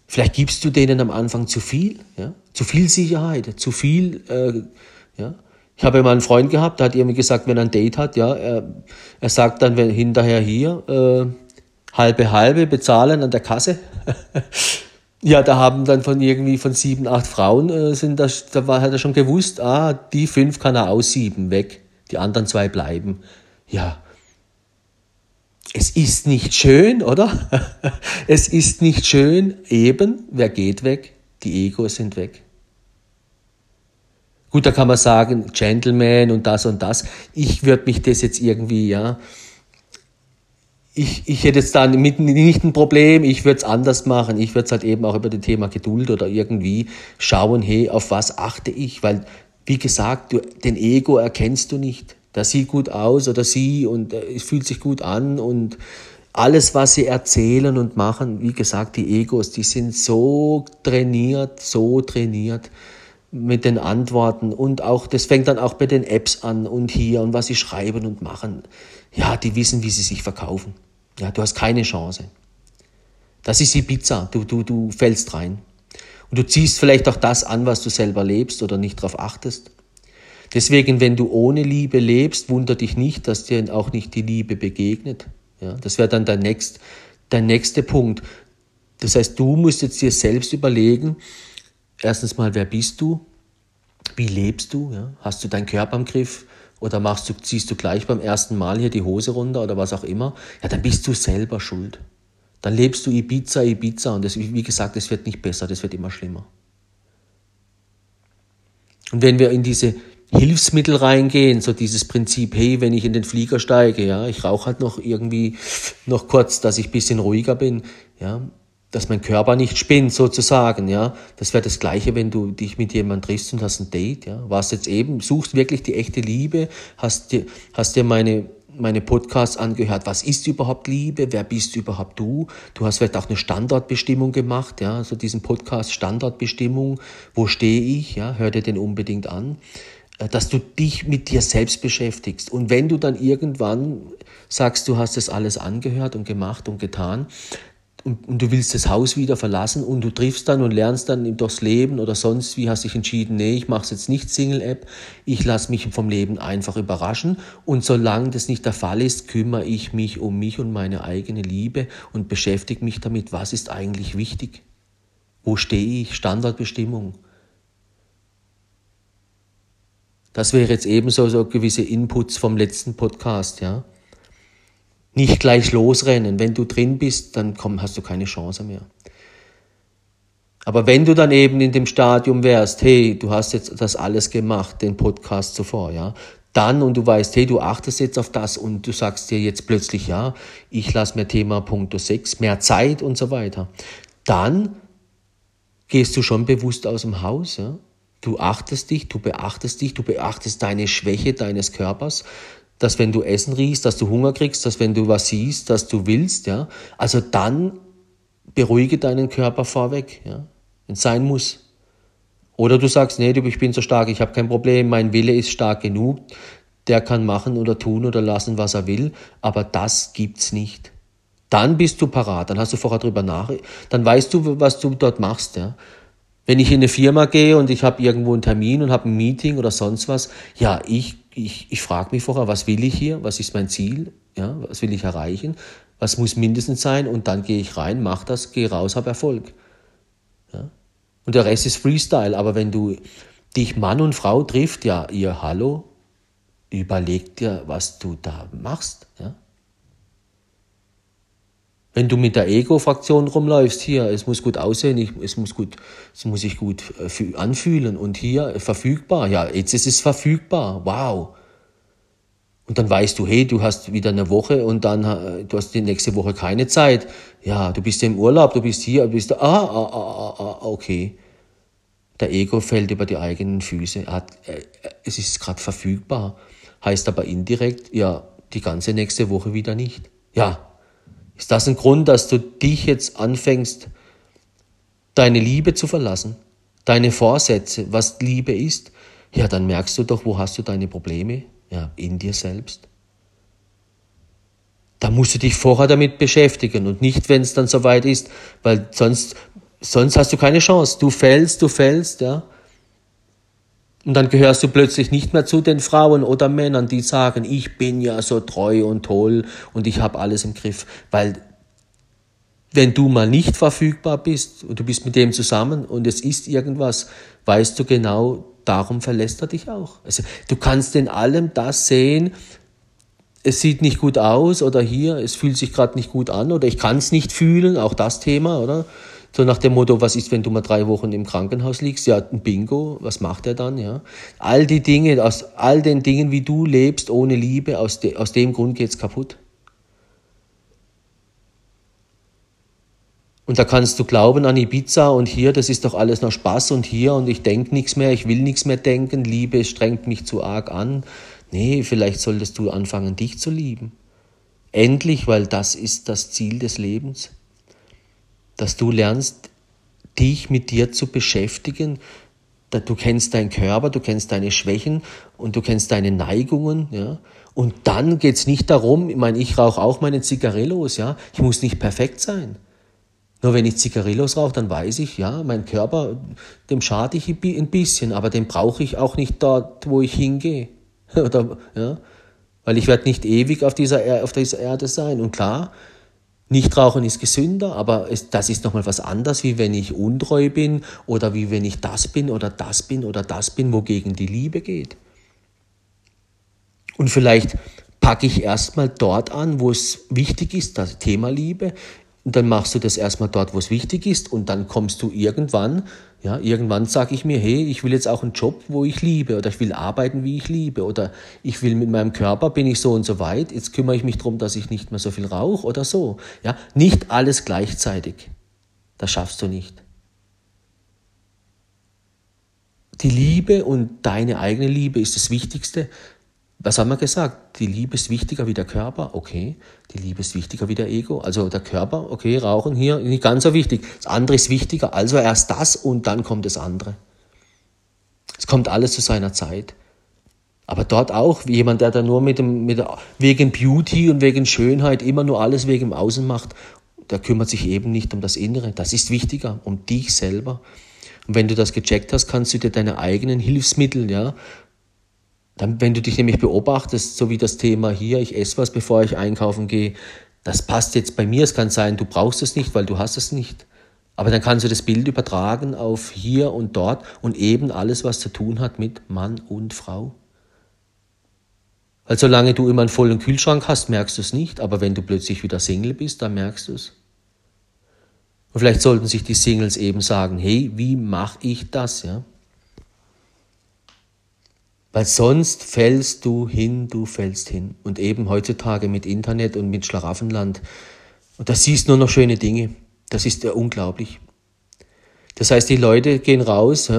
S1: vielleicht gibst du denen am Anfang zu viel, ja? zu viel Sicherheit, zu viel, äh, ja. Ich habe mal einen Freund gehabt, der hat irgendwie gesagt, wenn er ein Date hat, ja, er, er sagt dann wenn, hinterher hier, äh, halbe halbe bezahlen an der Kasse. ja, da haben dann von irgendwie von sieben, acht Frauen äh, sind das, da war, hat er schon gewusst, ah, die fünf kann er aussieben, weg. Die anderen zwei bleiben. Ja, es ist nicht schön, oder? es ist nicht schön, eben, wer geht weg? Die Egos sind weg. Gut, da kann man sagen, Gentleman und das und das. Ich würde mich das jetzt irgendwie, ja, ich, ich hätte jetzt da mit, nicht ein Problem, ich würde es anders machen. Ich würde es halt eben auch über das Thema Geduld oder irgendwie schauen, hey, auf was achte ich? Weil, wie gesagt, du, den Ego erkennst du nicht das sieht gut aus oder sie und äh, es fühlt sich gut an und alles, was sie erzählen und machen, wie gesagt, die Egos, die sind so trainiert, so trainiert mit den Antworten und auch, das fängt dann auch bei den Apps an und hier und was sie schreiben und machen. Ja, die wissen, wie sie sich verkaufen. Ja, du hast keine Chance. Das ist die Pizza. Du, du, du fällst rein. Und du ziehst vielleicht auch das an, was du selber lebst oder nicht darauf achtest. Deswegen, wenn du ohne Liebe lebst, wunder dich nicht, dass dir auch nicht die Liebe begegnet. Ja, das wäre dann dein, nächst, dein nächster Punkt. Das heißt, du musst jetzt dir selbst überlegen, erstens mal, wer bist du? Wie lebst du? Ja? Hast du deinen Körper im Griff? Oder machst du, ziehst du gleich beim ersten Mal hier die Hose runter oder was auch immer? Ja, dann bist du selber schuld. Dann lebst du Ibiza, Ibiza und das, wie gesagt, es wird nicht besser, das wird immer schlimmer. Und wenn wir in diese Hilfsmittel reingehen, so dieses Prinzip, hey, wenn ich in den Flieger steige, ja, ich rauche halt noch irgendwie noch kurz, dass ich bisschen ruhiger bin, ja, dass mein Körper nicht spinnt sozusagen, ja. Das wäre das Gleiche, wenn du dich mit jemandem triffst und hast ein Date, ja. Warst jetzt eben, suchst wirklich die echte Liebe, hast dir, hast dir meine meine Podcasts angehört, was ist überhaupt Liebe, wer bist überhaupt du? Du hast vielleicht auch eine Standortbestimmung gemacht, ja, so diesen Podcast Standortbestimmung, wo stehe ich, ja, hör dir den unbedingt an. Äh, dass du dich mit dir selbst beschäftigst. Und wenn du dann irgendwann sagst, du hast das alles angehört und gemacht und getan, und, und, du willst das Haus wieder verlassen und du triffst dann und lernst dann durchs Leben oder sonst wie hast dich entschieden, nee, ich mache es jetzt nicht Single-App, ich lasse mich vom Leben einfach überraschen und solange das nicht der Fall ist, kümmere ich mich um mich und meine eigene Liebe und beschäftige mich damit, was ist eigentlich wichtig, wo stehe ich, Standardbestimmung. Das wäre jetzt ebenso so gewisse Inputs vom letzten Podcast, ja. Nicht gleich losrennen. Wenn du drin bist, dann komm, hast du keine Chance mehr. Aber wenn du dann eben in dem Stadium wärst, hey, du hast jetzt das alles gemacht, den Podcast zuvor, ja, dann und du weißt, hey, du achtest jetzt auf das und du sagst dir jetzt plötzlich, ja, ich lasse mir Thema Punkt 6, mehr Zeit und so weiter, dann gehst du schon bewusst aus dem Haus, ja, Du achtest dich, du beachtest dich, du beachtest deine Schwäche deines Körpers, dass wenn du Essen riechst, dass du Hunger kriegst, dass wenn du was siehst, dass du willst, ja. Also dann beruhige deinen Körper vorweg, ja, wenn es sein muss. Oder du sagst, nee, ich bin so stark, ich habe kein Problem, mein Wille ist stark genug, der kann machen oder tun oder lassen, was er will, aber das gibt's nicht. Dann bist du parat, dann hast du vorher drüber nach, dann weißt du, was du dort machst, ja. Wenn ich in eine Firma gehe und ich habe irgendwo einen Termin und habe ein Meeting oder sonst was, ja, ich, ich, ich frage mich vorher, was will ich hier, was ist mein Ziel, ja, was will ich erreichen, was muss mindestens sein und dann gehe ich rein, mache das, gehe raus, habe Erfolg. Ja? Und der Rest ist Freestyle, aber wenn du dich Mann und Frau trifft, ja, ihr Hallo, überleg dir, was du da machst. Ja? Wenn du mit der Ego-Fraktion rumläufst, hier, es muss gut aussehen, ich, es muss gut, es muss sich gut äh, anfühlen und hier äh, verfügbar, ja, jetzt ist es verfügbar, wow. Und dann weißt du, hey, du hast wieder eine Woche und dann äh, du hast die nächste Woche keine Zeit. Ja, du bist im Urlaub, du bist hier, du bist da, ah, ah, ah, ah, ah okay. Der Ego fällt über die eigenen Füße. Hat, äh, es ist gerade verfügbar. Heißt aber indirekt, ja, die ganze nächste Woche wieder nicht. Ja, ist das ein Grund, dass du dich jetzt anfängst, deine Liebe zu verlassen, deine Vorsätze, was Liebe ist? Ja, dann merkst du doch, wo hast du deine Probleme? Ja, in dir selbst. Da musst du dich vorher damit beschäftigen und nicht, wenn es dann soweit ist, weil sonst, sonst hast du keine Chance. Du fällst, du fällst, ja. Und dann gehörst du plötzlich nicht mehr zu den Frauen oder Männern, die sagen, ich bin ja so treu und toll und ich habe alles im Griff. Weil wenn du mal nicht verfügbar bist und du bist mit dem zusammen und es ist irgendwas, weißt du genau, darum verlässt er dich auch. Also du kannst in allem das sehen, es sieht nicht gut aus oder hier, es fühlt sich gerade nicht gut an oder ich kann es nicht fühlen, auch das Thema, oder? So nach dem Motto, was ist, wenn du mal drei Wochen im Krankenhaus liegst? Ja, ein Bingo, was macht er dann? Ja, all die Dinge, aus all den Dingen, wie du lebst ohne Liebe, aus, de, aus dem Grund geht's kaputt. Und da kannst du glauben an Ibiza und hier, das ist doch alles noch Spaß und hier und ich denke nichts mehr, ich will nichts mehr denken, Liebe strengt mich zu arg an. Nee, vielleicht solltest du anfangen, dich zu lieben. Endlich, weil das ist das Ziel des Lebens. Dass du lernst, dich mit dir zu beschäftigen. Du kennst deinen Körper, du kennst deine Schwächen und du kennst deine Neigungen. Ja? Und dann geht's nicht darum, ich meine, ich rauche auch meine Zigarillos, ja. Ich muss nicht perfekt sein. Nur wenn ich Zigarillos rauche, dann weiß ich, ja, mein Körper, dem schade ich ein bisschen, aber den brauche ich auch nicht dort, wo ich hingehe. Oder, ja, weil ich werde nicht ewig auf dieser, auf dieser Erde sein. Und klar, Nichtrauchen ist gesünder, aber das ist nochmal was anderes, wie wenn ich untreu bin oder wie wenn ich das bin oder das bin oder das bin, wogegen die Liebe geht. Und vielleicht packe ich erstmal dort an, wo es wichtig ist, das Thema Liebe. Und dann machst du das erstmal dort, wo es wichtig ist. Und dann kommst du irgendwann, ja, irgendwann sage ich mir, hey, ich will jetzt auch einen Job, wo ich liebe. Oder ich will arbeiten, wie ich liebe. Oder ich will mit meinem Körper, bin ich so und so weit. Jetzt kümmere ich mich darum, dass ich nicht mehr so viel rauche oder so. Ja, nicht alles gleichzeitig. Das schaffst du nicht. Die Liebe und deine eigene Liebe ist das Wichtigste. Was haben wir gesagt? Die Liebe ist wichtiger wie der Körper, okay. Die Liebe ist wichtiger wie der Ego. Also der Körper, okay, Rauchen hier, nicht ganz so wichtig. Das andere ist wichtiger, also erst das und dann kommt das andere. Es kommt alles zu seiner Zeit. Aber dort auch, wie jemand, der da nur mit dem, mit wegen Beauty und wegen Schönheit immer nur alles wegen Außen macht, der kümmert sich eben nicht um das Innere. Das ist wichtiger, um dich selber. Und wenn du das gecheckt hast, kannst du dir deine eigenen Hilfsmittel, ja, dann, wenn du dich nämlich beobachtest, so wie das Thema hier, ich esse was, bevor ich einkaufen gehe, das passt jetzt bei mir. Es kann sein, du brauchst es nicht, weil du hast es nicht. Aber dann kannst du das Bild übertragen auf hier und dort und eben alles, was zu tun hat mit Mann und Frau. Weil solange du immer einen vollen Kühlschrank hast, merkst du es nicht, aber wenn du plötzlich wieder Single bist, dann merkst du es. Und vielleicht sollten sich die Singles eben sagen, hey, wie mache ich das, ja? Weil sonst fällst du hin, du fällst hin. Und eben heutzutage mit Internet und mit Schlaraffenland. Und da siehst nur noch schöne Dinge. Das ist ja unglaublich. Das heißt, die Leute gehen raus,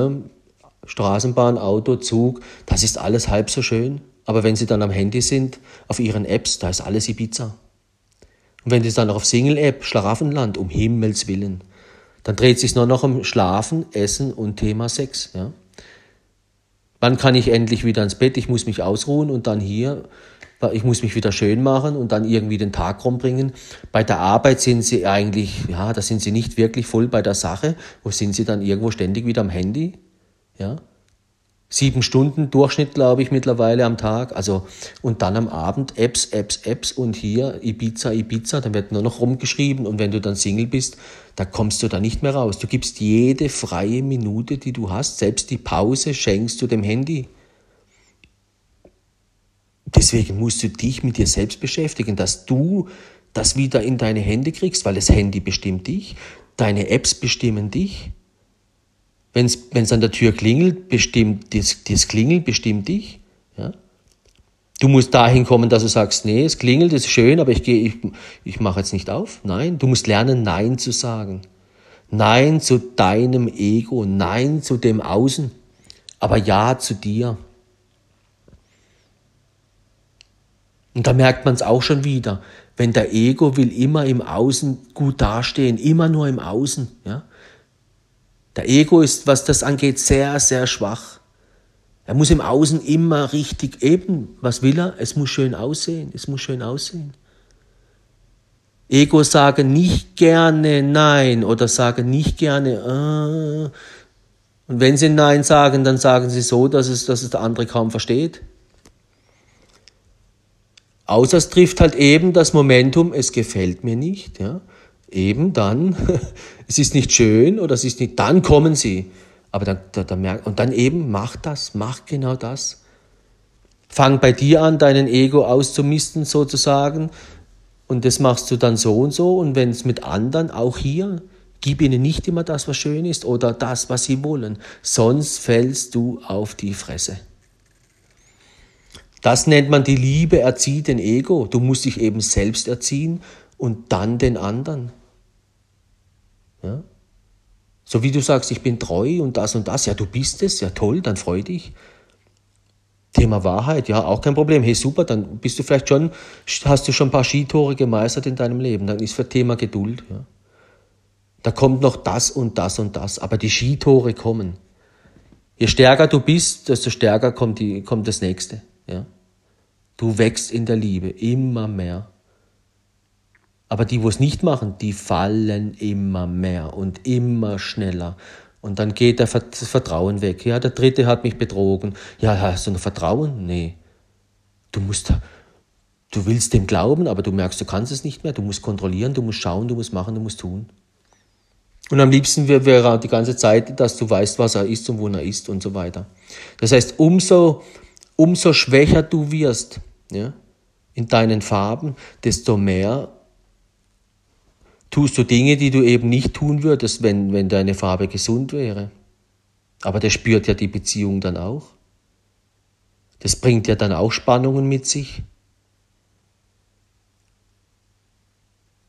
S1: Straßenbahn, Auto, Zug, das ist alles halb so schön. Aber wenn sie dann am Handy sind, auf ihren Apps, da ist alles Ibiza. Und wenn sie dann auf Single-App, Schlaraffenland, um Himmels Willen, dann dreht sich nur noch um Schlafen, Essen und Thema Sex. Ja? Wann kann ich endlich wieder ins Bett? Ich muss mich ausruhen und dann hier, ich muss mich wieder schön machen und dann irgendwie den Tag rumbringen. Bei der Arbeit sind sie eigentlich, ja, da sind sie nicht wirklich voll bei der Sache. Wo sind sie dann irgendwo ständig wieder am Handy? Ja. Sieben Stunden Durchschnitt, glaube ich, mittlerweile am Tag. Also, und dann am Abend Apps, Apps, Apps und hier Ibiza, Ibiza, dann wird nur noch rumgeschrieben. Und wenn du dann Single bist, da kommst du da nicht mehr raus. Du gibst jede freie Minute, die du hast, selbst die Pause schenkst du dem Handy. Deswegen musst du dich mit dir selbst beschäftigen, dass du das wieder in deine Hände kriegst, weil das Handy bestimmt dich, deine Apps bestimmen dich. Wenn es an der Tür klingelt, bestimmt das, das Klingeln bestimmt dich. Ja? Du musst dahin kommen, dass du sagst, nee, es klingelt, es ist schön, aber ich gehe, ich, ich mache jetzt nicht auf. Nein, du musst lernen, Nein zu sagen. Nein zu deinem Ego, Nein zu dem Außen, aber Ja zu dir. Und da merkt man es auch schon wieder. Wenn der Ego will immer im Außen gut dastehen, immer nur im Außen. Ja? Der Ego ist, was das angeht, sehr, sehr schwach. Er muss im Außen immer richtig eben, was will er? Es muss schön aussehen, es muss schön aussehen. Ego sagen nicht gerne Nein oder sagen nicht gerne äh. Und wenn sie Nein sagen, dann sagen sie so, dass es, dass es der andere kaum versteht. Außer es trifft halt eben das Momentum, es gefällt mir nicht. Ja? Eben dann, es ist nicht schön oder es ist nicht, dann kommen sie. Aber dann, da, da merkt, und dann eben, mach das, mach genau das. Fang bei dir an, deinen Ego auszumisten sozusagen. Und das machst du dann so und so. Und wenn es mit anderen, auch hier, gib ihnen nicht immer das, was schön ist oder das, was sie wollen. Sonst fällst du auf die Fresse. Das nennt man die Liebe erzieht den Ego. Du musst dich eben selbst erziehen und dann den anderen. Ja? So wie du sagst, ich bin treu und das und das. Ja, du bist es. Ja, toll, dann freu dich. Thema Wahrheit, ja, auch kein Problem. Hey, super, dann bist du vielleicht schon, hast du schon ein paar Skitore gemeistert in deinem Leben. Dann ist für Thema Geduld. Ja. Da kommt noch das und das und das, aber die Skitore kommen. Je stärker du bist, desto stärker kommt, die, kommt das nächste. Ja? Du wächst in der Liebe immer mehr. Aber die, wo es nicht machen, die fallen immer mehr und immer schneller. Und dann geht das Vertrauen weg. Ja, der Dritte hat mich betrogen. Ja, hast du noch Vertrauen? Nee. Du musst, du willst dem glauben, aber du merkst, du kannst es nicht mehr. Du musst kontrollieren, du musst schauen, du musst machen, du musst tun. Und am liebsten wäre die ganze Zeit, dass du weißt, was er ist und wo er ist und so weiter. Das heißt, umso umso schwächer du wirst ja, in deinen Farben, desto mehr tust du Dinge, die du eben nicht tun würdest, wenn, wenn deine Farbe gesund wäre. Aber der spürt ja die Beziehung dann auch. Das bringt ja dann auch Spannungen mit sich.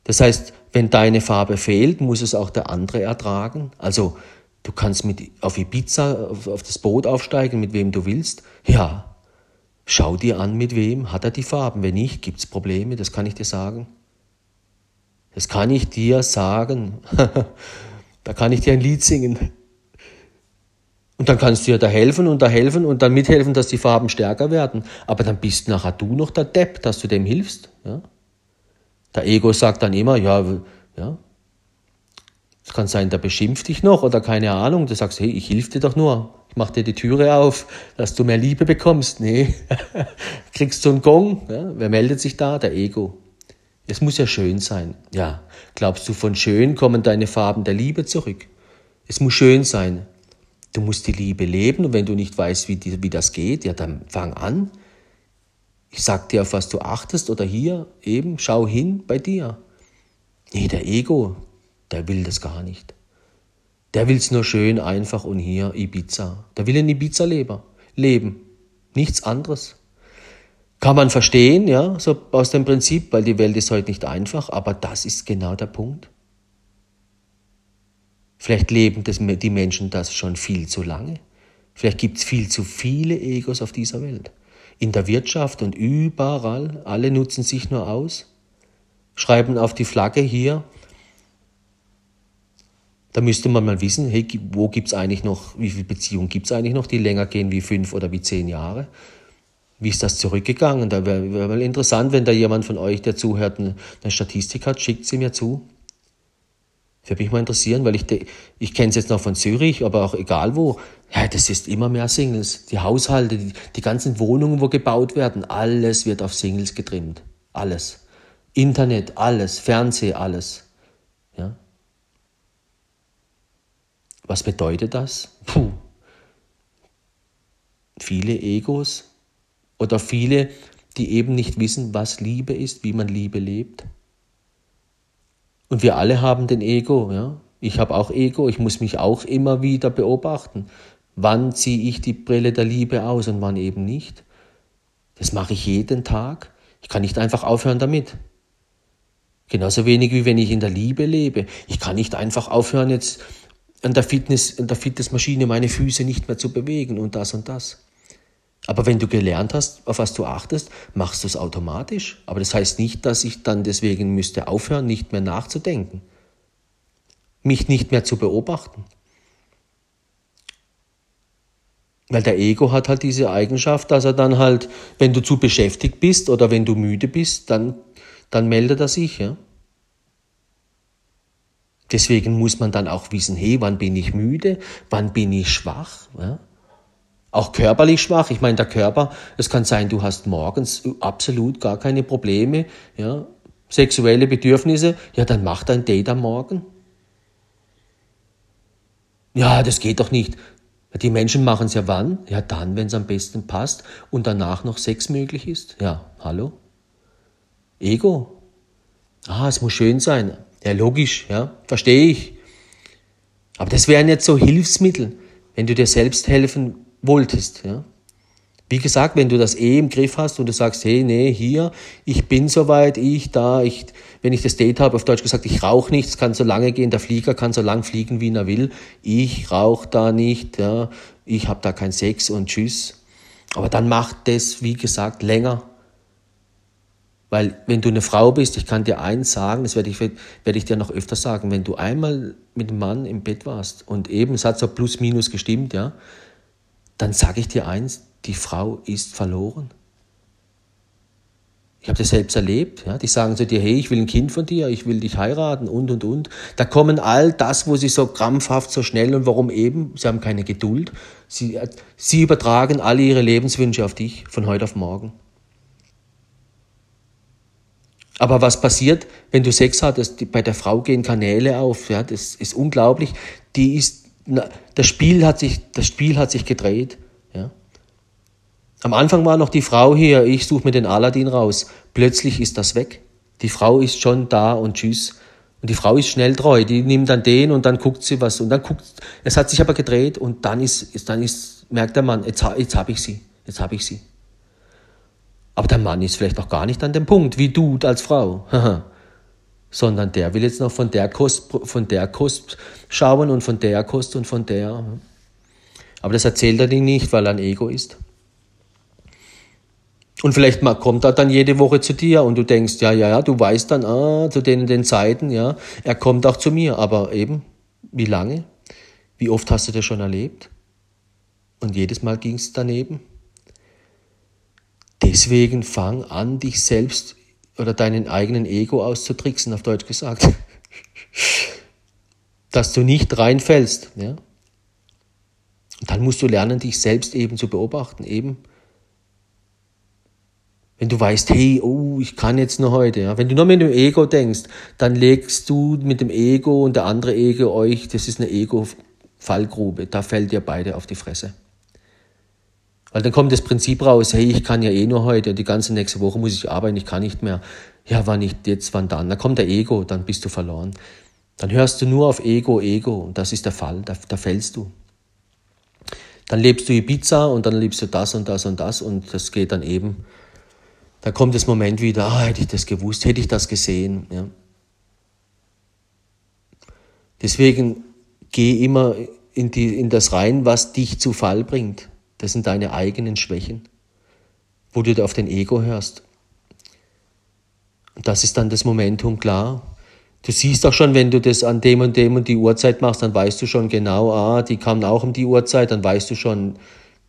S1: Das heißt, wenn deine Farbe fehlt, muss es auch der andere ertragen. Also du kannst mit auf Ibiza auf, auf das Boot aufsteigen, mit wem du willst. Ja, Schau dir an, mit wem hat er die Farben. Wenn nicht, gibt es Probleme, das kann ich dir sagen. Das kann ich dir sagen. da kann ich dir ein Lied singen. Und dann kannst du dir da helfen und da helfen und dann mithelfen, dass die Farben stärker werden. Aber dann bist nachher du noch der Depp, dass du dem hilfst. Ja? Der Ego sagt dann immer, ja, ja. Es kann sein, der beschimpft dich noch oder keine Ahnung. Du sagst, hey, ich hilf dir doch nur ich mache dir die Türe auf, dass du mehr Liebe bekommst. Nee, kriegst du einen Gong. Ja? Wer meldet sich da? Der Ego. Es muss ja schön sein. Ja, glaubst du, von schön kommen deine Farben der Liebe zurück? Es muss schön sein. Du musst die Liebe leben und wenn du nicht weißt, wie, die, wie das geht, ja, dann fang an. Ich sag dir, auf was du achtest oder hier eben, schau hin bei dir. Nee, der Ego, der will das gar nicht. Der will's nur schön, einfach und hier Ibiza. Der will in Ibiza leben. leben. Nichts anderes. Kann man verstehen, ja, so aus dem Prinzip, weil die Welt ist heute nicht einfach, aber das ist genau der Punkt. Vielleicht leben das, die Menschen das schon viel zu lange. Vielleicht gibt's viel zu viele Egos auf dieser Welt. In der Wirtschaft und überall, alle nutzen sich nur aus, schreiben auf die Flagge hier, da müsste man mal wissen, hey, wo gibt es eigentlich noch, wie viele Beziehungen gibt es eigentlich noch, die länger gehen wie fünf oder wie zehn Jahre? Wie ist das zurückgegangen? Da wäre wär mal interessant, wenn da jemand von euch, der zuhört, eine, Statistik hat, schickt sie mir zu. Würde mich mal interessieren, weil ich, ich kenne es jetzt noch von Zürich, aber auch egal wo. Ja, das ist immer mehr Singles. Die Haushalte, die, die ganzen Wohnungen, wo gebaut werden, alles wird auf Singles getrimmt. Alles. Internet, alles. Fernseh, alles. Ja. Was bedeutet das? Puh. Viele Egos oder viele, die eben nicht wissen, was Liebe ist, wie man Liebe lebt. Und wir alle haben den Ego, ja. Ich habe auch Ego, ich muss mich auch immer wieder beobachten. Wann ziehe ich die Brille der Liebe aus und wann eben nicht? Das mache ich jeden Tag. Ich kann nicht einfach aufhören damit. Genauso wenig wie wenn ich in der Liebe lebe. Ich kann nicht einfach aufhören, jetzt an der, Fitness, an der Fitnessmaschine meine Füße nicht mehr zu bewegen und das und das. Aber wenn du gelernt hast, auf was du achtest, machst du es automatisch. Aber das heißt nicht, dass ich dann deswegen müsste aufhören, nicht mehr nachzudenken, mich nicht mehr zu beobachten. Weil der Ego hat halt diese Eigenschaft, dass er dann halt, wenn du zu beschäftigt bist oder wenn du müde bist, dann, dann meldet er sich. Ja? Deswegen muss man dann auch wissen, hey, wann bin ich müde, wann bin ich schwach. Ja? Auch körperlich schwach. Ich meine, der Körper, es kann sein, du hast morgens absolut gar keine Probleme, ja? sexuelle Bedürfnisse, ja, dann mach dein Date am Morgen. Ja, das geht doch nicht. Die Menschen machen es ja wann? Ja, dann, wenn es am besten passt und danach noch Sex möglich ist. Ja, hallo? Ego. Ah, es muss schön sein. Ja, logisch, ja, verstehe ich. Aber das wären jetzt so Hilfsmittel, wenn du dir selbst helfen wolltest, ja. Wie gesagt, wenn du das eh im Griff hast und du sagst, hey, nee, hier, ich bin soweit, ich da, ich, wenn ich das Date habe, auf Deutsch gesagt, ich rauche nicht, es kann so lange gehen, der Flieger kann so lang fliegen, wie er will, ich rauche da nicht, ja, ich habe da keinen Sex und tschüss. Aber dann macht das, wie gesagt, länger. Weil wenn du eine Frau bist, ich kann dir eins sagen, das werde ich, werde ich dir noch öfter sagen, wenn du einmal mit einem Mann im Bett warst und eben, es hat so plus minus gestimmt, ja, dann sage ich dir eins, die Frau ist verloren. Ich habe das selbst erlebt. Ja? Die sagen zu dir, hey, ich will ein Kind von dir, ich will dich heiraten und, und, und. Da kommen all das, wo sie so krampfhaft, so schnell und warum eben, sie haben keine Geduld. Sie, sie übertragen alle ihre Lebenswünsche auf dich von heute auf morgen. Aber was passiert, wenn du Sex hattest? Bei der Frau gehen Kanäle auf. Ja? Das ist unglaublich. Die ist, das, Spiel hat sich, das Spiel hat sich gedreht. Ja? Am Anfang war noch die Frau hier, ich suche mir den Aladdin raus. Plötzlich ist das weg. Die Frau ist schon da und tschüss. Und die Frau ist schnell treu. Die nimmt dann den und dann guckt sie was. Und dann guckt, es hat sich aber gedreht und dann ist, dann ist, merkt der Mann, jetzt, jetzt habe ich sie. Jetzt habe ich sie. Aber der Mann ist vielleicht noch gar nicht an dem Punkt, wie du als Frau. Sondern der will jetzt noch von der Kost, von der Kost schauen und von der Kost und von der. Aber das erzählt er dir nicht, weil er ein Ego ist. Und vielleicht kommt er dann jede Woche zu dir und du denkst, ja, ja, ja, du weißt dann, ah, zu den, den Zeiten, ja, er kommt auch zu mir. Aber eben, wie lange? Wie oft hast du das schon erlebt? Und jedes Mal ging es daneben. Deswegen fang an, dich selbst oder deinen eigenen Ego auszutricksen, auf Deutsch gesagt. Dass du nicht reinfällst. Ja? Und dann musst du lernen, dich selbst eben zu beobachten, eben wenn du weißt, hey, oh, ich kann jetzt nur heute. Ja. Wenn du nur mit dem Ego denkst, dann legst du mit dem Ego und der andere Ego euch, das ist eine Ego-Fallgrube. Da fällt ihr beide auf die Fresse. Weil dann kommt das Prinzip raus, hey, ich kann ja eh nur heute, die ganze nächste Woche muss ich arbeiten, ich kann nicht mehr. Ja, wann nicht jetzt, wann dann? Da kommt der Ego, dann bist du verloren. Dann hörst du nur auf Ego, Ego und das ist der Fall, da, da fällst du. Dann lebst du Ibiza und dann lebst du das und das und das und das geht dann eben da kommt das Moment wieder, ah, hätte ich das gewusst, hätte ich das gesehen. Ja. Deswegen geh immer in, die, in das rein, was dich zu Fall bringt. Das sind deine eigenen Schwächen, wo du auf den Ego hörst. Und das ist dann das Momentum klar. Du siehst auch schon, wenn du das an dem und dem und die Uhrzeit machst, dann weißt du schon genau, ah, die kamen auch um die Uhrzeit, dann weißt du schon,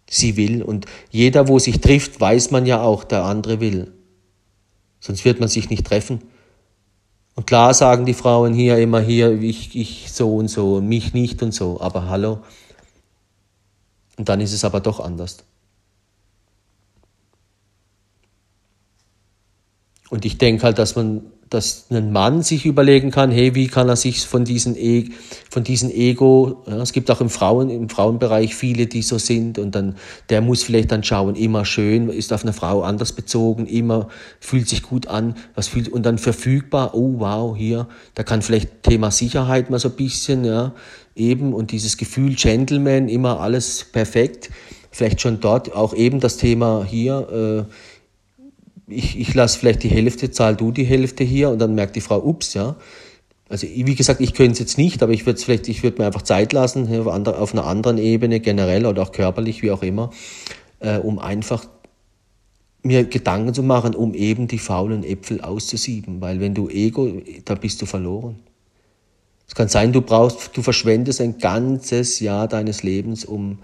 S1: sie will. Und jeder, wo sich trifft, weiß man ja auch, der andere will. Sonst wird man sich nicht treffen. Und klar sagen die Frauen hier immer hier, ich, ich so und so, mich nicht und so, aber hallo. Und dann ist es aber doch anders. Und ich denke halt, dass man dass ein Mann sich überlegen kann, hey, wie kann er sich von diesen, e von diesen Ego, ja, es gibt auch im, Frauen, im Frauenbereich viele, die so sind und dann, der muss vielleicht dann schauen, immer schön, ist auf eine Frau anders bezogen, immer fühlt sich gut an, was fühlt, und dann verfügbar, oh wow, hier, da kann vielleicht Thema Sicherheit mal so ein bisschen, ja, eben, und dieses Gefühl Gentleman, immer alles perfekt, vielleicht schon dort auch eben das Thema hier, äh, ich, ich lasse vielleicht die Hälfte, zahl du die Hälfte hier und dann merkt die Frau, ups, ja. Also wie gesagt, ich könnte es jetzt nicht, aber ich würde vielleicht, ich würde mir einfach Zeit lassen, auf einer anderen Ebene generell oder auch körperlich, wie auch immer. äh, um einfach mir Gedanken zu machen, um eben die faulen Äpfel auszusieben. Weil wenn du Ego, da bist du verloren. Es kann sein, du brauchst, du verschwendest ein ganzes Jahr deines Lebens um,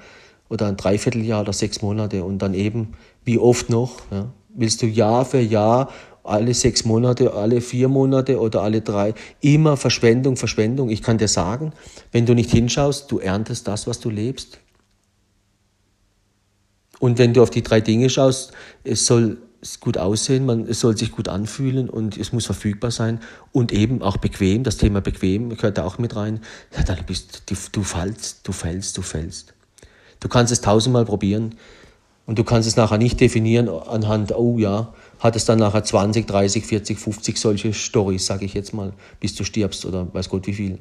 S1: oder ein Dreivierteljahr oder sechs Monate und dann eben, wie oft noch, ja, willst du Jahr für Jahr alle sechs Monate, alle vier Monate oder alle drei, immer Verschwendung, Verschwendung. Ich kann dir sagen, wenn du nicht hinschaust, du erntest das, was du lebst. Und wenn du auf die drei Dinge schaust, es soll gut aussehen, man, es soll sich gut anfühlen und es muss verfügbar sein und eben auch bequem. Das Thema bequem gehört da auch mit rein. Ja, dann bist du, du fällst, du fällst, du fällst. Du kannst es tausendmal probieren und du kannst es nachher nicht definieren anhand, oh ja, hat es dann nachher 20, 30, 40, 50 solche Stories, sage ich jetzt mal, bis du stirbst oder weiß Gott wie viel.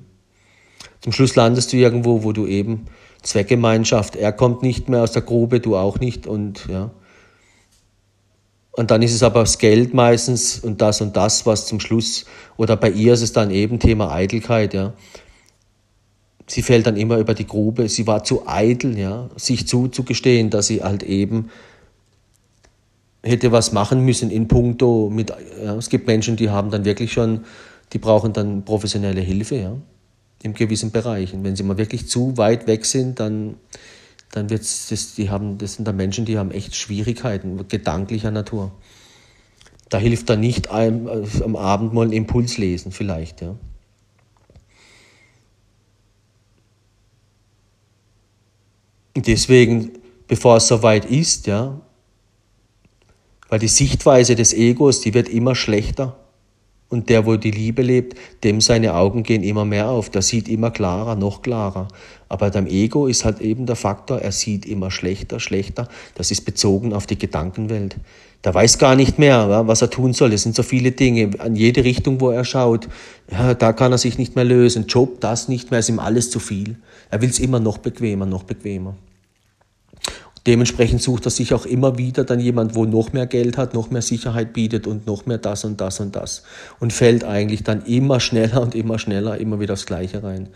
S1: Zum Schluss landest du irgendwo, wo du eben Zweckgemeinschaft, er kommt nicht mehr aus der Grube, du auch nicht und ja. Und dann ist es aber das Geld meistens und das und das, was zum Schluss, oder bei ihr ist es dann eben Thema Eitelkeit, ja. Sie fällt dann immer über die Grube, sie war zu eitel, ja, sich zuzugestehen, dass sie halt eben hätte was machen müssen in puncto mit, ja, es gibt Menschen, die haben dann wirklich schon, die brauchen dann professionelle Hilfe, ja, in gewissen Bereichen. Wenn sie mal wirklich zu weit weg sind, dann, dann wird's, das, die haben, das sind dann Menschen, die haben echt Schwierigkeiten, gedanklicher Natur. Da hilft dann nicht einem, äh, am Abend mal einen Impuls lesen, vielleicht, ja. Deswegen, bevor es soweit ist, ja, weil die Sichtweise des Egos, die wird immer schlechter. Und der, wo die Liebe lebt, dem seine Augen gehen immer mehr auf. Der sieht immer klarer, noch klarer. Aber beim Ego ist halt eben der Faktor, er sieht immer schlechter, schlechter. Das ist bezogen auf die Gedankenwelt. Der weiß gar nicht mehr, was er tun soll. Es sind so viele Dinge. An jede Richtung, wo er schaut, ja, da kann er sich nicht mehr lösen. Job, das nicht mehr, ist ihm alles zu viel. Er will es immer noch bequemer, noch bequemer. Dementsprechend sucht er sich auch immer wieder dann jemand, wo noch mehr Geld hat, noch mehr Sicherheit bietet und noch mehr das und das und das. Und fällt eigentlich dann immer schneller und immer schneller immer wieder aufs Gleiche rein.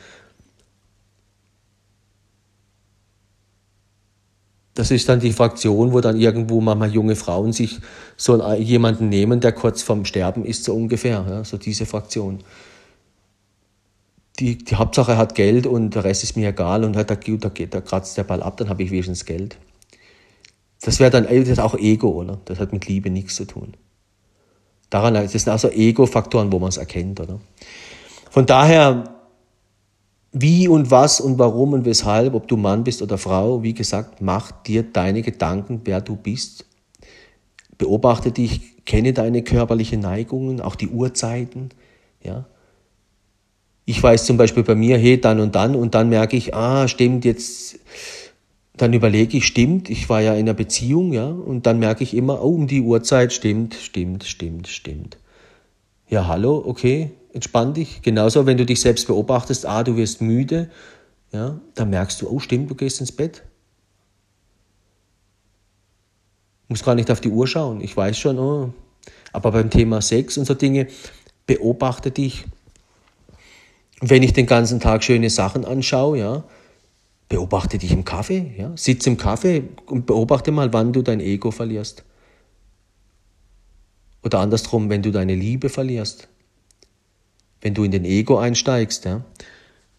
S1: Das ist dann die Fraktion, wo dann irgendwo manchmal junge Frauen sich so jemanden nehmen, der kurz vorm Sterben ist, so ungefähr. Ja, so diese Fraktion. Die, die Hauptsache hat Geld und der Rest ist mir egal und halt, da, da, da kratzt der Ball ab, dann habe ich wenigstens Geld. Das wäre dann das auch Ego, oder? Das hat mit Liebe nichts zu tun. Daran, das sind also Ego-Faktoren, wo man es erkennt, oder? Von daher, wie und was und warum und weshalb, ob du Mann bist oder Frau, wie gesagt, mach dir deine Gedanken, wer du bist. Beobachte dich, kenne deine körperlichen Neigungen, auch die Uhrzeiten, ja. Ich weiß zum Beispiel bei mir, hey, dann und dann, und dann merke ich, ah, stimmt, jetzt, dann überlege ich, stimmt, ich war ja in einer Beziehung, ja, und dann merke ich immer, oh, um die Uhrzeit stimmt, stimmt, stimmt, stimmt. Ja, hallo, okay, entspann dich. Genauso, wenn du dich selbst beobachtest, ah, du wirst müde, ja, dann merkst du, oh, stimmt, du gehst ins Bett. Muss gar nicht auf die Uhr schauen, ich weiß schon, oh. Aber beim Thema Sex und so Dinge, beobachte dich. Wenn ich den ganzen Tag schöne Sachen anschaue, ja, Beobachte dich im Kaffee, ja? sitz im Kaffee und beobachte mal, wann du dein Ego verlierst. Oder andersrum, wenn du deine Liebe verlierst. Wenn du in den Ego einsteigst, ja?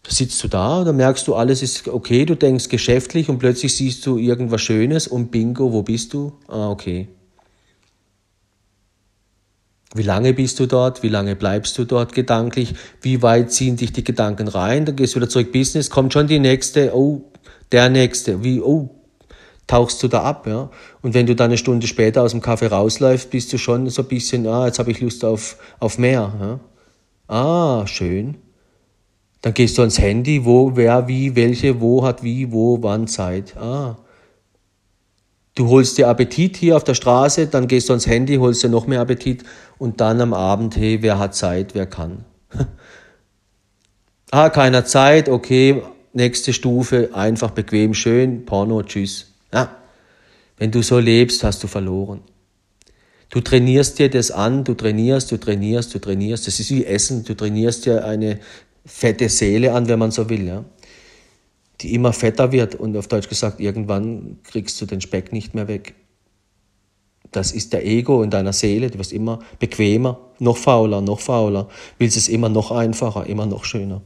S1: da sitzt du da, da merkst du, alles ist okay, du denkst geschäftlich und plötzlich siehst du irgendwas Schönes und bingo, wo bist du? Ah, okay. Wie lange bist du dort? Wie lange bleibst du dort gedanklich? Wie weit ziehen dich die Gedanken rein? Dann gehst du wieder zurück Business, kommt schon die nächste, oh, der nächste, wie, oh, tauchst du da ab, ja? Und wenn du dann eine Stunde später aus dem Kaffee rausläufst, bist du schon so ein bisschen, ah, jetzt habe ich Lust auf, auf mehr, ja? Ah, schön. Dann gehst du ans Handy, wo, wer, wie, welche, wo hat wie, wo, wann Zeit. Ah, Du holst dir Appetit hier auf der Straße, dann gehst du ans Handy, holst dir noch mehr Appetit und dann am Abend, hey, wer hat Zeit, wer kann. ah, keiner Zeit, okay, nächste Stufe, einfach bequem, schön, Porno, tschüss. Ja. Wenn du so lebst, hast du verloren. Du trainierst dir das an, du trainierst, du trainierst, du trainierst. Das ist wie Essen, du trainierst dir eine fette Seele an, wenn man so will. Ja die immer fetter wird und auf Deutsch gesagt, irgendwann kriegst du den Speck nicht mehr weg. Das ist der Ego in deiner Seele. Du wirst immer bequemer, noch fauler, noch fauler. Willst es immer noch einfacher, immer noch schöner.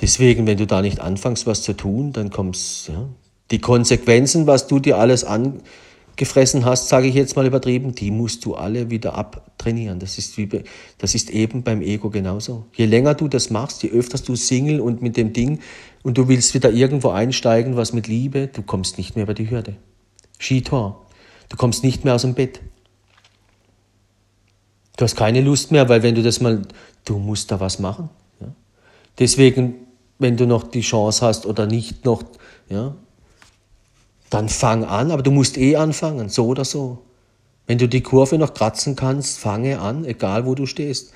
S1: Deswegen, wenn du da nicht anfängst, was zu tun, dann kommst ja, die Konsequenzen, was du dir alles angefressen hast, sage ich jetzt mal übertrieben, die musst du alle wieder abtrainieren. Das ist, wie, das ist eben beim Ego genauso. Je länger du das machst, je öfter du Single und mit dem Ding und du willst wieder irgendwo einsteigen, was mit Liebe, du kommst nicht mehr über die Hürde. Skitor. Du kommst nicht mehr aus dem Bett. Du hast keine Lust mehr, weil wenn du das mal, du musst da was machen. Ja? Deswegen, wenn du noch die Chance hast oder nicht noch, ja, dann fang an, aber du musst eh anfangen, so oder so. Wenn du die Kurve noch kratzen kannst, fange an, egal wo du stehst.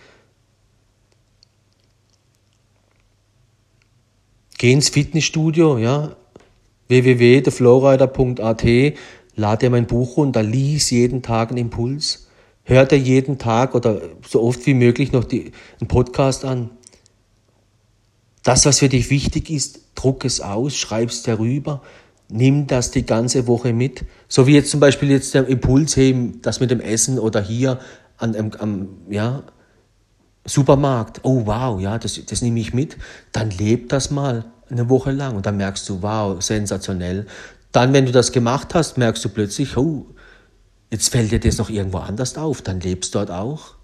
S1: Geh ins Fitnessstudio, ja, www.theflowrider.at lade dir mein Buch runter, lies jeden Tag einen Impuls, hör dir jeden Tag oder so oft wie möglich noch die, einen Podcast an. Das, was für dich wichtig ist, druck es aus, schreib es darüber, nimm das die ganze Woche mit. So wie jetzt zum Beispiel jetzt der Impuls, hey, das mit dem Essen oder hier an, am, am ja, Supermarkt. Oh wow, ja, das, das nehme ich mit. Dann leb das mal eine Woche lang und dann merkst du, wow, sensationell. Dann, wenn du das gemacht hast, merkst du plötzlich, oh, jetzt fällt dir das noch irgendwo anders auf, dann lebst du dort auch.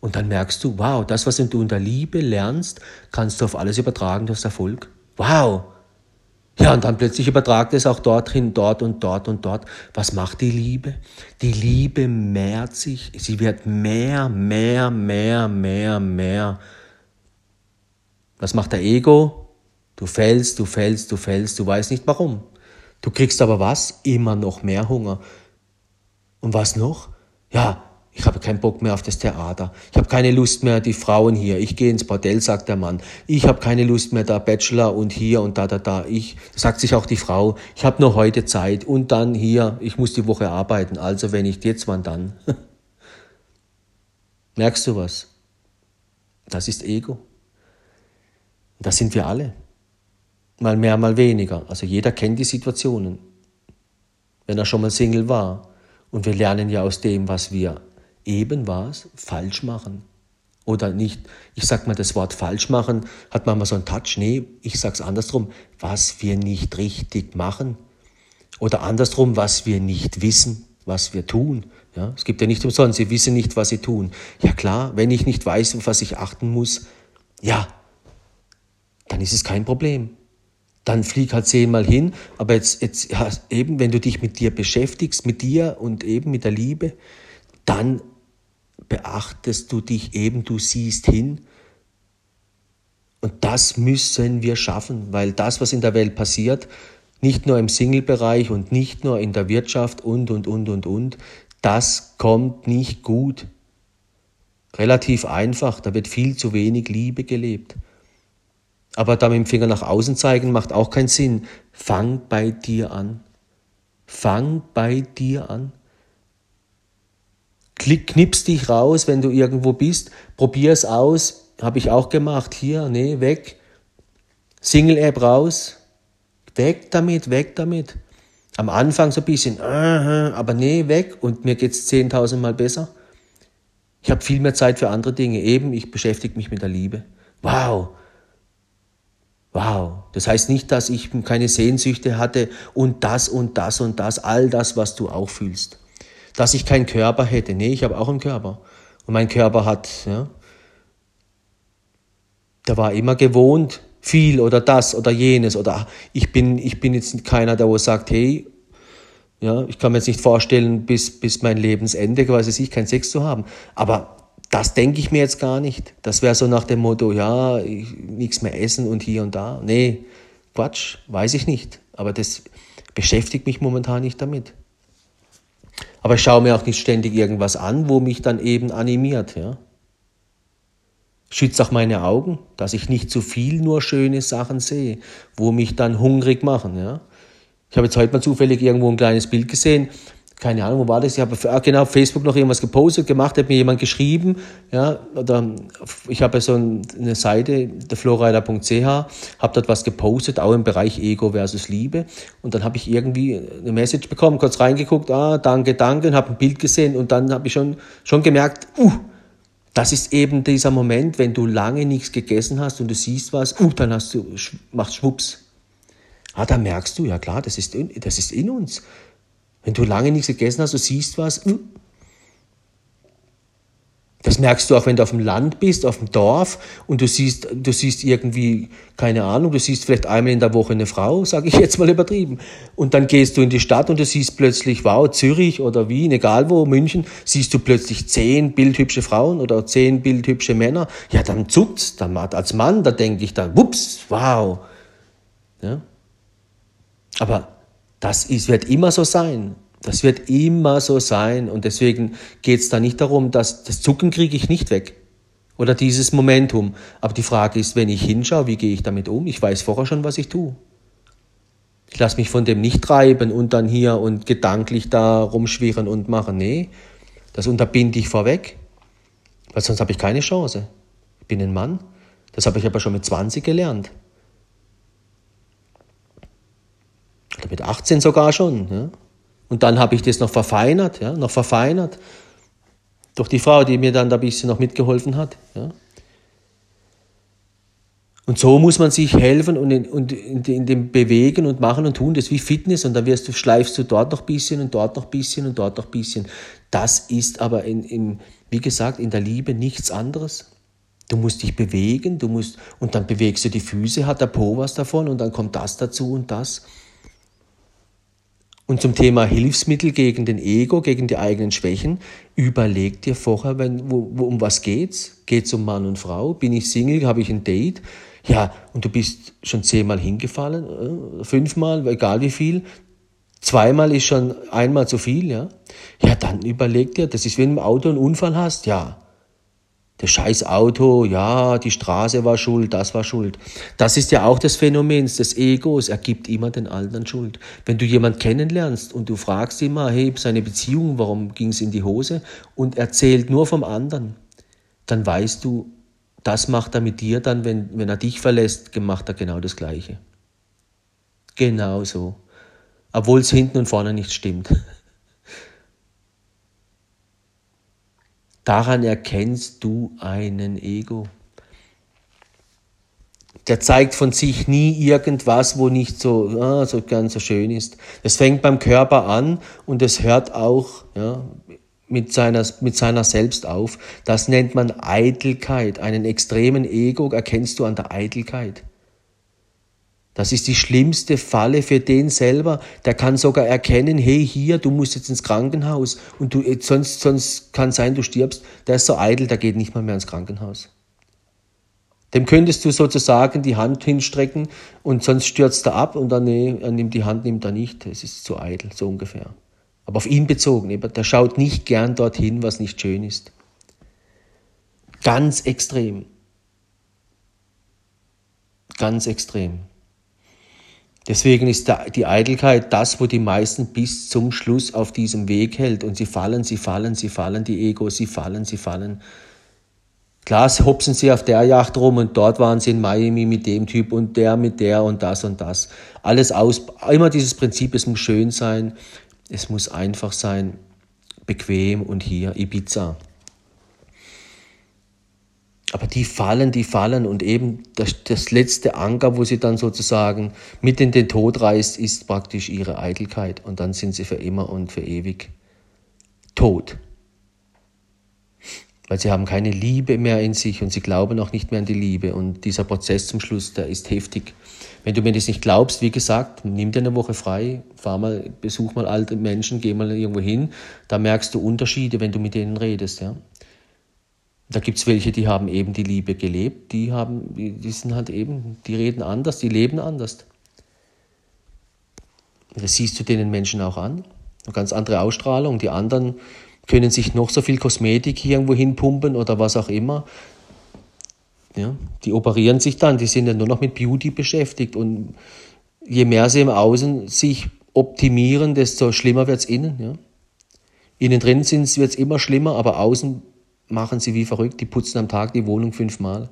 S1: Und dann merkst du, wow, das, was du in der Liebe lernst, kannst du auf alles übertragen, du hast Erfolg. Wow! Ja, und dann plötzlich übertragt es auch dorthin, dort und dort und dort. Was macht die Liebe? Die Liebe mehrt sich, sie wird mehr, mehr, mehr, mehr, mehr. Was macht der Ego? Du fällst, du fällst, du fällst, du weißt nicht warum. Du kriegst aber was? Immer noch mehr Hunger. Und was noch? Ja, ich habe keinen Bock mehr auf das Theater. Ich habe keine Lust mehr, die Frauen hier. Ich gehe ins Bordell, sagt der Mann. Ich habe keine Lust mehr, da Bachelor und hier und da, da, da. Ich, sagt sich auch die Frau, ich habe nur heute Zeit und dann hier, ich muss die Woche arbeiten. Also wenn nicht jetzt, wann dann? Merkst du was? Das ist Ego. Das sind wir alle. Mal mehr, mal weniger. Also jeder kennt die Situationen, wenn er schon mal Single war. Und wir lernen ja aus dem, was wir eben was falsch machen. Oder nicht, ich sag mal, das Wort falsch machen hat manchmal so einen Touch. Nee, ich sag's andersrum, was wir nicht richtig machen. Oder andersrum, was wir nicht wissen, was wir tun. Ja, es gibt ja nicht umsonst, sie wissen nicht, was sie tun. Ja klar, wenn ich nicht weiß, auf was ich achten muss, ja, dann ist es kein Problem dann flieg halt zehnmal hin. Aber jetzt, jetzt ja, eben, wenn du dich mit dir beschäftigst, mit dir und eben mit der Liebe, dann beachtest du dich eben, du siehst hin. Und das müssen wir schaffen, weil das, was in der Welt passiert, nicht nur im Single-Bereich und nicht nur in der Wirtschaft und, und, und, und, und, das kommt nicht gut. Relativ einfach, da wird viel zu wenig Liebe gelebt. Aber da mit dem Finger nach außen zeigen macht auch keinen Sinn. Fang bei dir an. Fang bei dir an. Knips dich raus, wenn du irgendwo bist. Probier es aus. Habe ich auch gemacht. Hier, nee, weg. Single-App raus. Weg damit, weg damit. Am Anfang so ein bisschen, aber nee, weg. Und mir geht es 10.000 Mal besser. Ich habe viel mehr Zeit für andere Dinge. Eben, ich beschäftige mich mit der Liebe. Wow, Wow, das heißt nicht, dass ich keine Sehnsüchte hatte und das und das und das, all das, was du auch fühlst. Dass ich keinen Körper hätte. Nee, ich habe auch einen Körper. Und mein Körper hat, ja, der war immer gewohnt, viel oder das oder jenes. Oder ich bin, ich bin jetzt keiner, der wo sagt, hey, ja, ich kann mir jetzt nicht vorstellen, bis, bis mein Lebensende quasi ich keinen Sex zu haben. Aber das denke ich mir jetzt gar nicht. Das wäre so nach dem Motto, ja, nichts mehr essen und hier und da. Nee, Quatsch, weiß ich nicht. Aber das beschäftigt mich momentan nicht damit. Aber ich schaue mir auch nicht ständig irgendwas an, wo mich dann eben animiert. Ja. Schützt auch meine Augen, dass ich nicht zu viel nur schöne Sachen sehe, wo mich dann hungrig machen. Ja. Ich habe jetzt heute mal zufällig irgendwo ein kleines Bild gesehen keine Ahnung, wo war das? Ich habe ah, genau auf Facebook noch irgendwas gepostet, gemacht, hat mir jemand geschrieben, ja, oder ich habe so eine Seite, derflowrider.ch, habe dort was gepostet, auch im Bereich Ego versus Liebe, und dann habe ich irgendwie eine Message bekommen, kurz reingeguckt, ah, danke, danke, und habe ein Bild gesehen, und dann habe ich schon, schon gemerkt, uh, das ist eben dieser Moment, wenn du lange nichts gegessen hast und du siehst was, uh, dann hast du, machst Schwupps. Ah, da merkst du, ja klar, das ist, das ist in uns. Wenn du lange nichts gegessen hast, du siehst was. Hm. Das merkst du auch, wenn du auf dem Land bist, auf dem Dorf und du siehst, du siehst irgendwie, keine Ahnung, du siehst vielleicht einmal in der Woche eine Frau, sage ich jetzt mal übertrieben. Und dann gehst du in die Stadt und du siehst plötzlich, wow, Zürich oder Wien, egal wo, München, siehst du plötzlich zehn bildhübsche Frauen oder zehn bildhübsche Männer. Ja, dann zuckt's, dann als Mann, da denke ich dann, wups, wow. Ja? Aber das ist, wird immer so sein. Das wird immer so sein. Und deswegen geht es da nicht darum, dass das Zucken kriege ich nicht weg. Oder dieses Momentum. Aber die Frage ist, wenn ich hinschaue, wie gehe ich damit um? Ich weiß vorher schon, was ich tue. Ich lasse mich von dem nicht treiben und dann hier und gedanklich da rumschwirren und machen. Nee, das unterbinde ich vorweg. Weil sonst habe ich keine Chance. Ich bin ein Mann. Das habe ich aber schon mit 20 gelernt. Oder mit 18 sogar schon. Ja. Und dann habe ich das noch verfeinert, ja, noch verfeinert. Durch die Frau, die mir dann da ein bisschen noch mitgeholfen hat. Ja. Und so muss man sich helfen und, in, und in, in, dem Bewegen und Machen und Tun, das ist wie Fitness und dann wirst du, schleifst du dort noch ein bisschen und dort noch ein bisschen und dort noch ein bisschen. Das ist aber, in, in, wie gesagt, in der Liebe nichts anderes. Du musst dich bewegen, du musst, und dann bewegst du die Füße, hat der Po was davon und dann kommt das dazu und das. Und zum Thema Hilfsmittel gegen den Ego, gegen die eigenen Schwächen, überleg dir vorher, wenn, wo, wo, um was geht's? Geht's um Mann und Frau? Bin ich Single? Habe ich ein Date? Ja, und du bist schon zehnmal hingefallen, äh, fünfmal, egal wie viel. Zweimal ist schon einmal zu viel, ja. Ja, dann überleg dir, das ist, wenn du im Auto einen Unfall hast, ja das scheiß Auto, ja, die Straße war schuld, das war schuld. Das ist ja auch das Phänomen des Egos. Er gibt immer den anderen Schuld. Wenn du jemanden kennenlernst und du fragst immer, hey, seine Beziehung, warum ging es in die Hose? Und erzählt nur vom anderen, dann weißt du, das macht er mit dir dann, wenn, wenn er dich verlässt, macht er genau das Gleiche. Genau so. Obwohl es hinten und vorne nicht stimmt. Daran erkennst du einen Ego. Der zeigt von sich nie irgendwas, wo nicht so, ah, so ganz so schön ist. Das fängt beim Körper an und es hört auch ja, mit, seiner, mit seiner Selbst auf. Das nennt man Eitelkeit. Einen extremen Ego erkennst du an der Eitelkeit. Das ist die schlimmste Falle für den selber. Der kann sogar erkennen, hey, hier, du musst jetzt ins Krankenhaus und du, sonst, sonst kann sein, du stirbst. Der ist so eitel, der geht nicht mal mehr ins Krankenhaus. Dem könntest du sozusagen die Hand hinstrecken und sonst stürzt er ab und dann, nee, er nimmt die Hand, nimmt er nicht. Es ist zu eitel, so ungefähr. Aber auf ihn bezogen, der schaut nicht gern dorthin, was nicht schön ist. Ganz extrem. Ganz extrem. Deswegen ist die Eitelkeit das, wo die meisten bis zum Schluss auf diesem Weg hält. Und sie fallen, sie fallen, sie fallen, die Egos, sie fallen, sie fallen. Klar, hopsen sie auf der Yacht rum und dort waren sie in Miami mit dem Typ und der mit der und das und das. Alles aus, immer dieses Prinzip, es muss schön sein, es muss einfach sein, bequem und hier Ibiza. Aber die fallen, die fallen und eben das, das letzte Anker, wo sie dann sozusagen mit in den Tod reißt, ist praktisch ihre Eitelkeit. Und dann sind sie für immer und für ewig tot. Weil sie haben keine Liebe mehr in sich und sie glauben auch nicht mehr an die Liebe. Und dieser Prozess zum Schluss, der ist heftig. Wenn du mir das nicht glaubst, wie gesagt, nimm dir eine Woche frei, fahr mal, besuch mal alte Menschen, geh mal irgendwo hin. Da merkst du Unterschiede, wenn du mit denen redest. Ja? Da gibt es welche, die haben eben die Liebe gelebt, die haben, die sind halt eben, die reden anders, die leben anders. Das siehst du den Menschen auch an. Eine ganz andere Ausstrahlung. Die anderen können sich noch so viel Kosmetik irgendwo hinpumpen oder was auch immer. Ja, die operieren sich dann, die sind ja nur noch mit Beauty beschäftigt. Und je mehr sie im Außen sich optimieren, desto schlimmer wird es innen. Ja. Innen drin wird es immer schlimmer, aber außen machen sie wie verrückt. Die putzen am Tag die Wohnung fünfmal.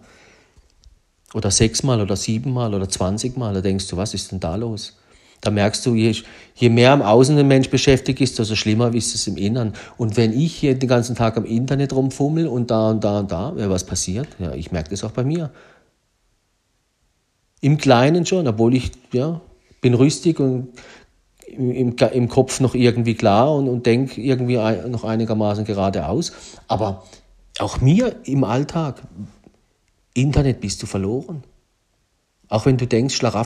S1: Oder sechsmal oder siebenmal oder zwanzigmal. Da denkst du, was ist denn da los? Da merkst du, je, je mehr am Außen ein Mensch beschäftigt ist, desto schlimmer ist es im Innern. Und wenn ich hier den ganzen Tag am Internet rumfummel und da und da und da, ja, was passiert? Ja, ich merke das auch bei mir. Im Kleinen schon, obwohl ich ja, bin rüstig und im, im Kopf noch irgendwie klar und, und denke irgendwie noch einigermaßen geradeaus. Aber auch mir im Alltag, Internet bist du verloren. Auch wenn du denkst,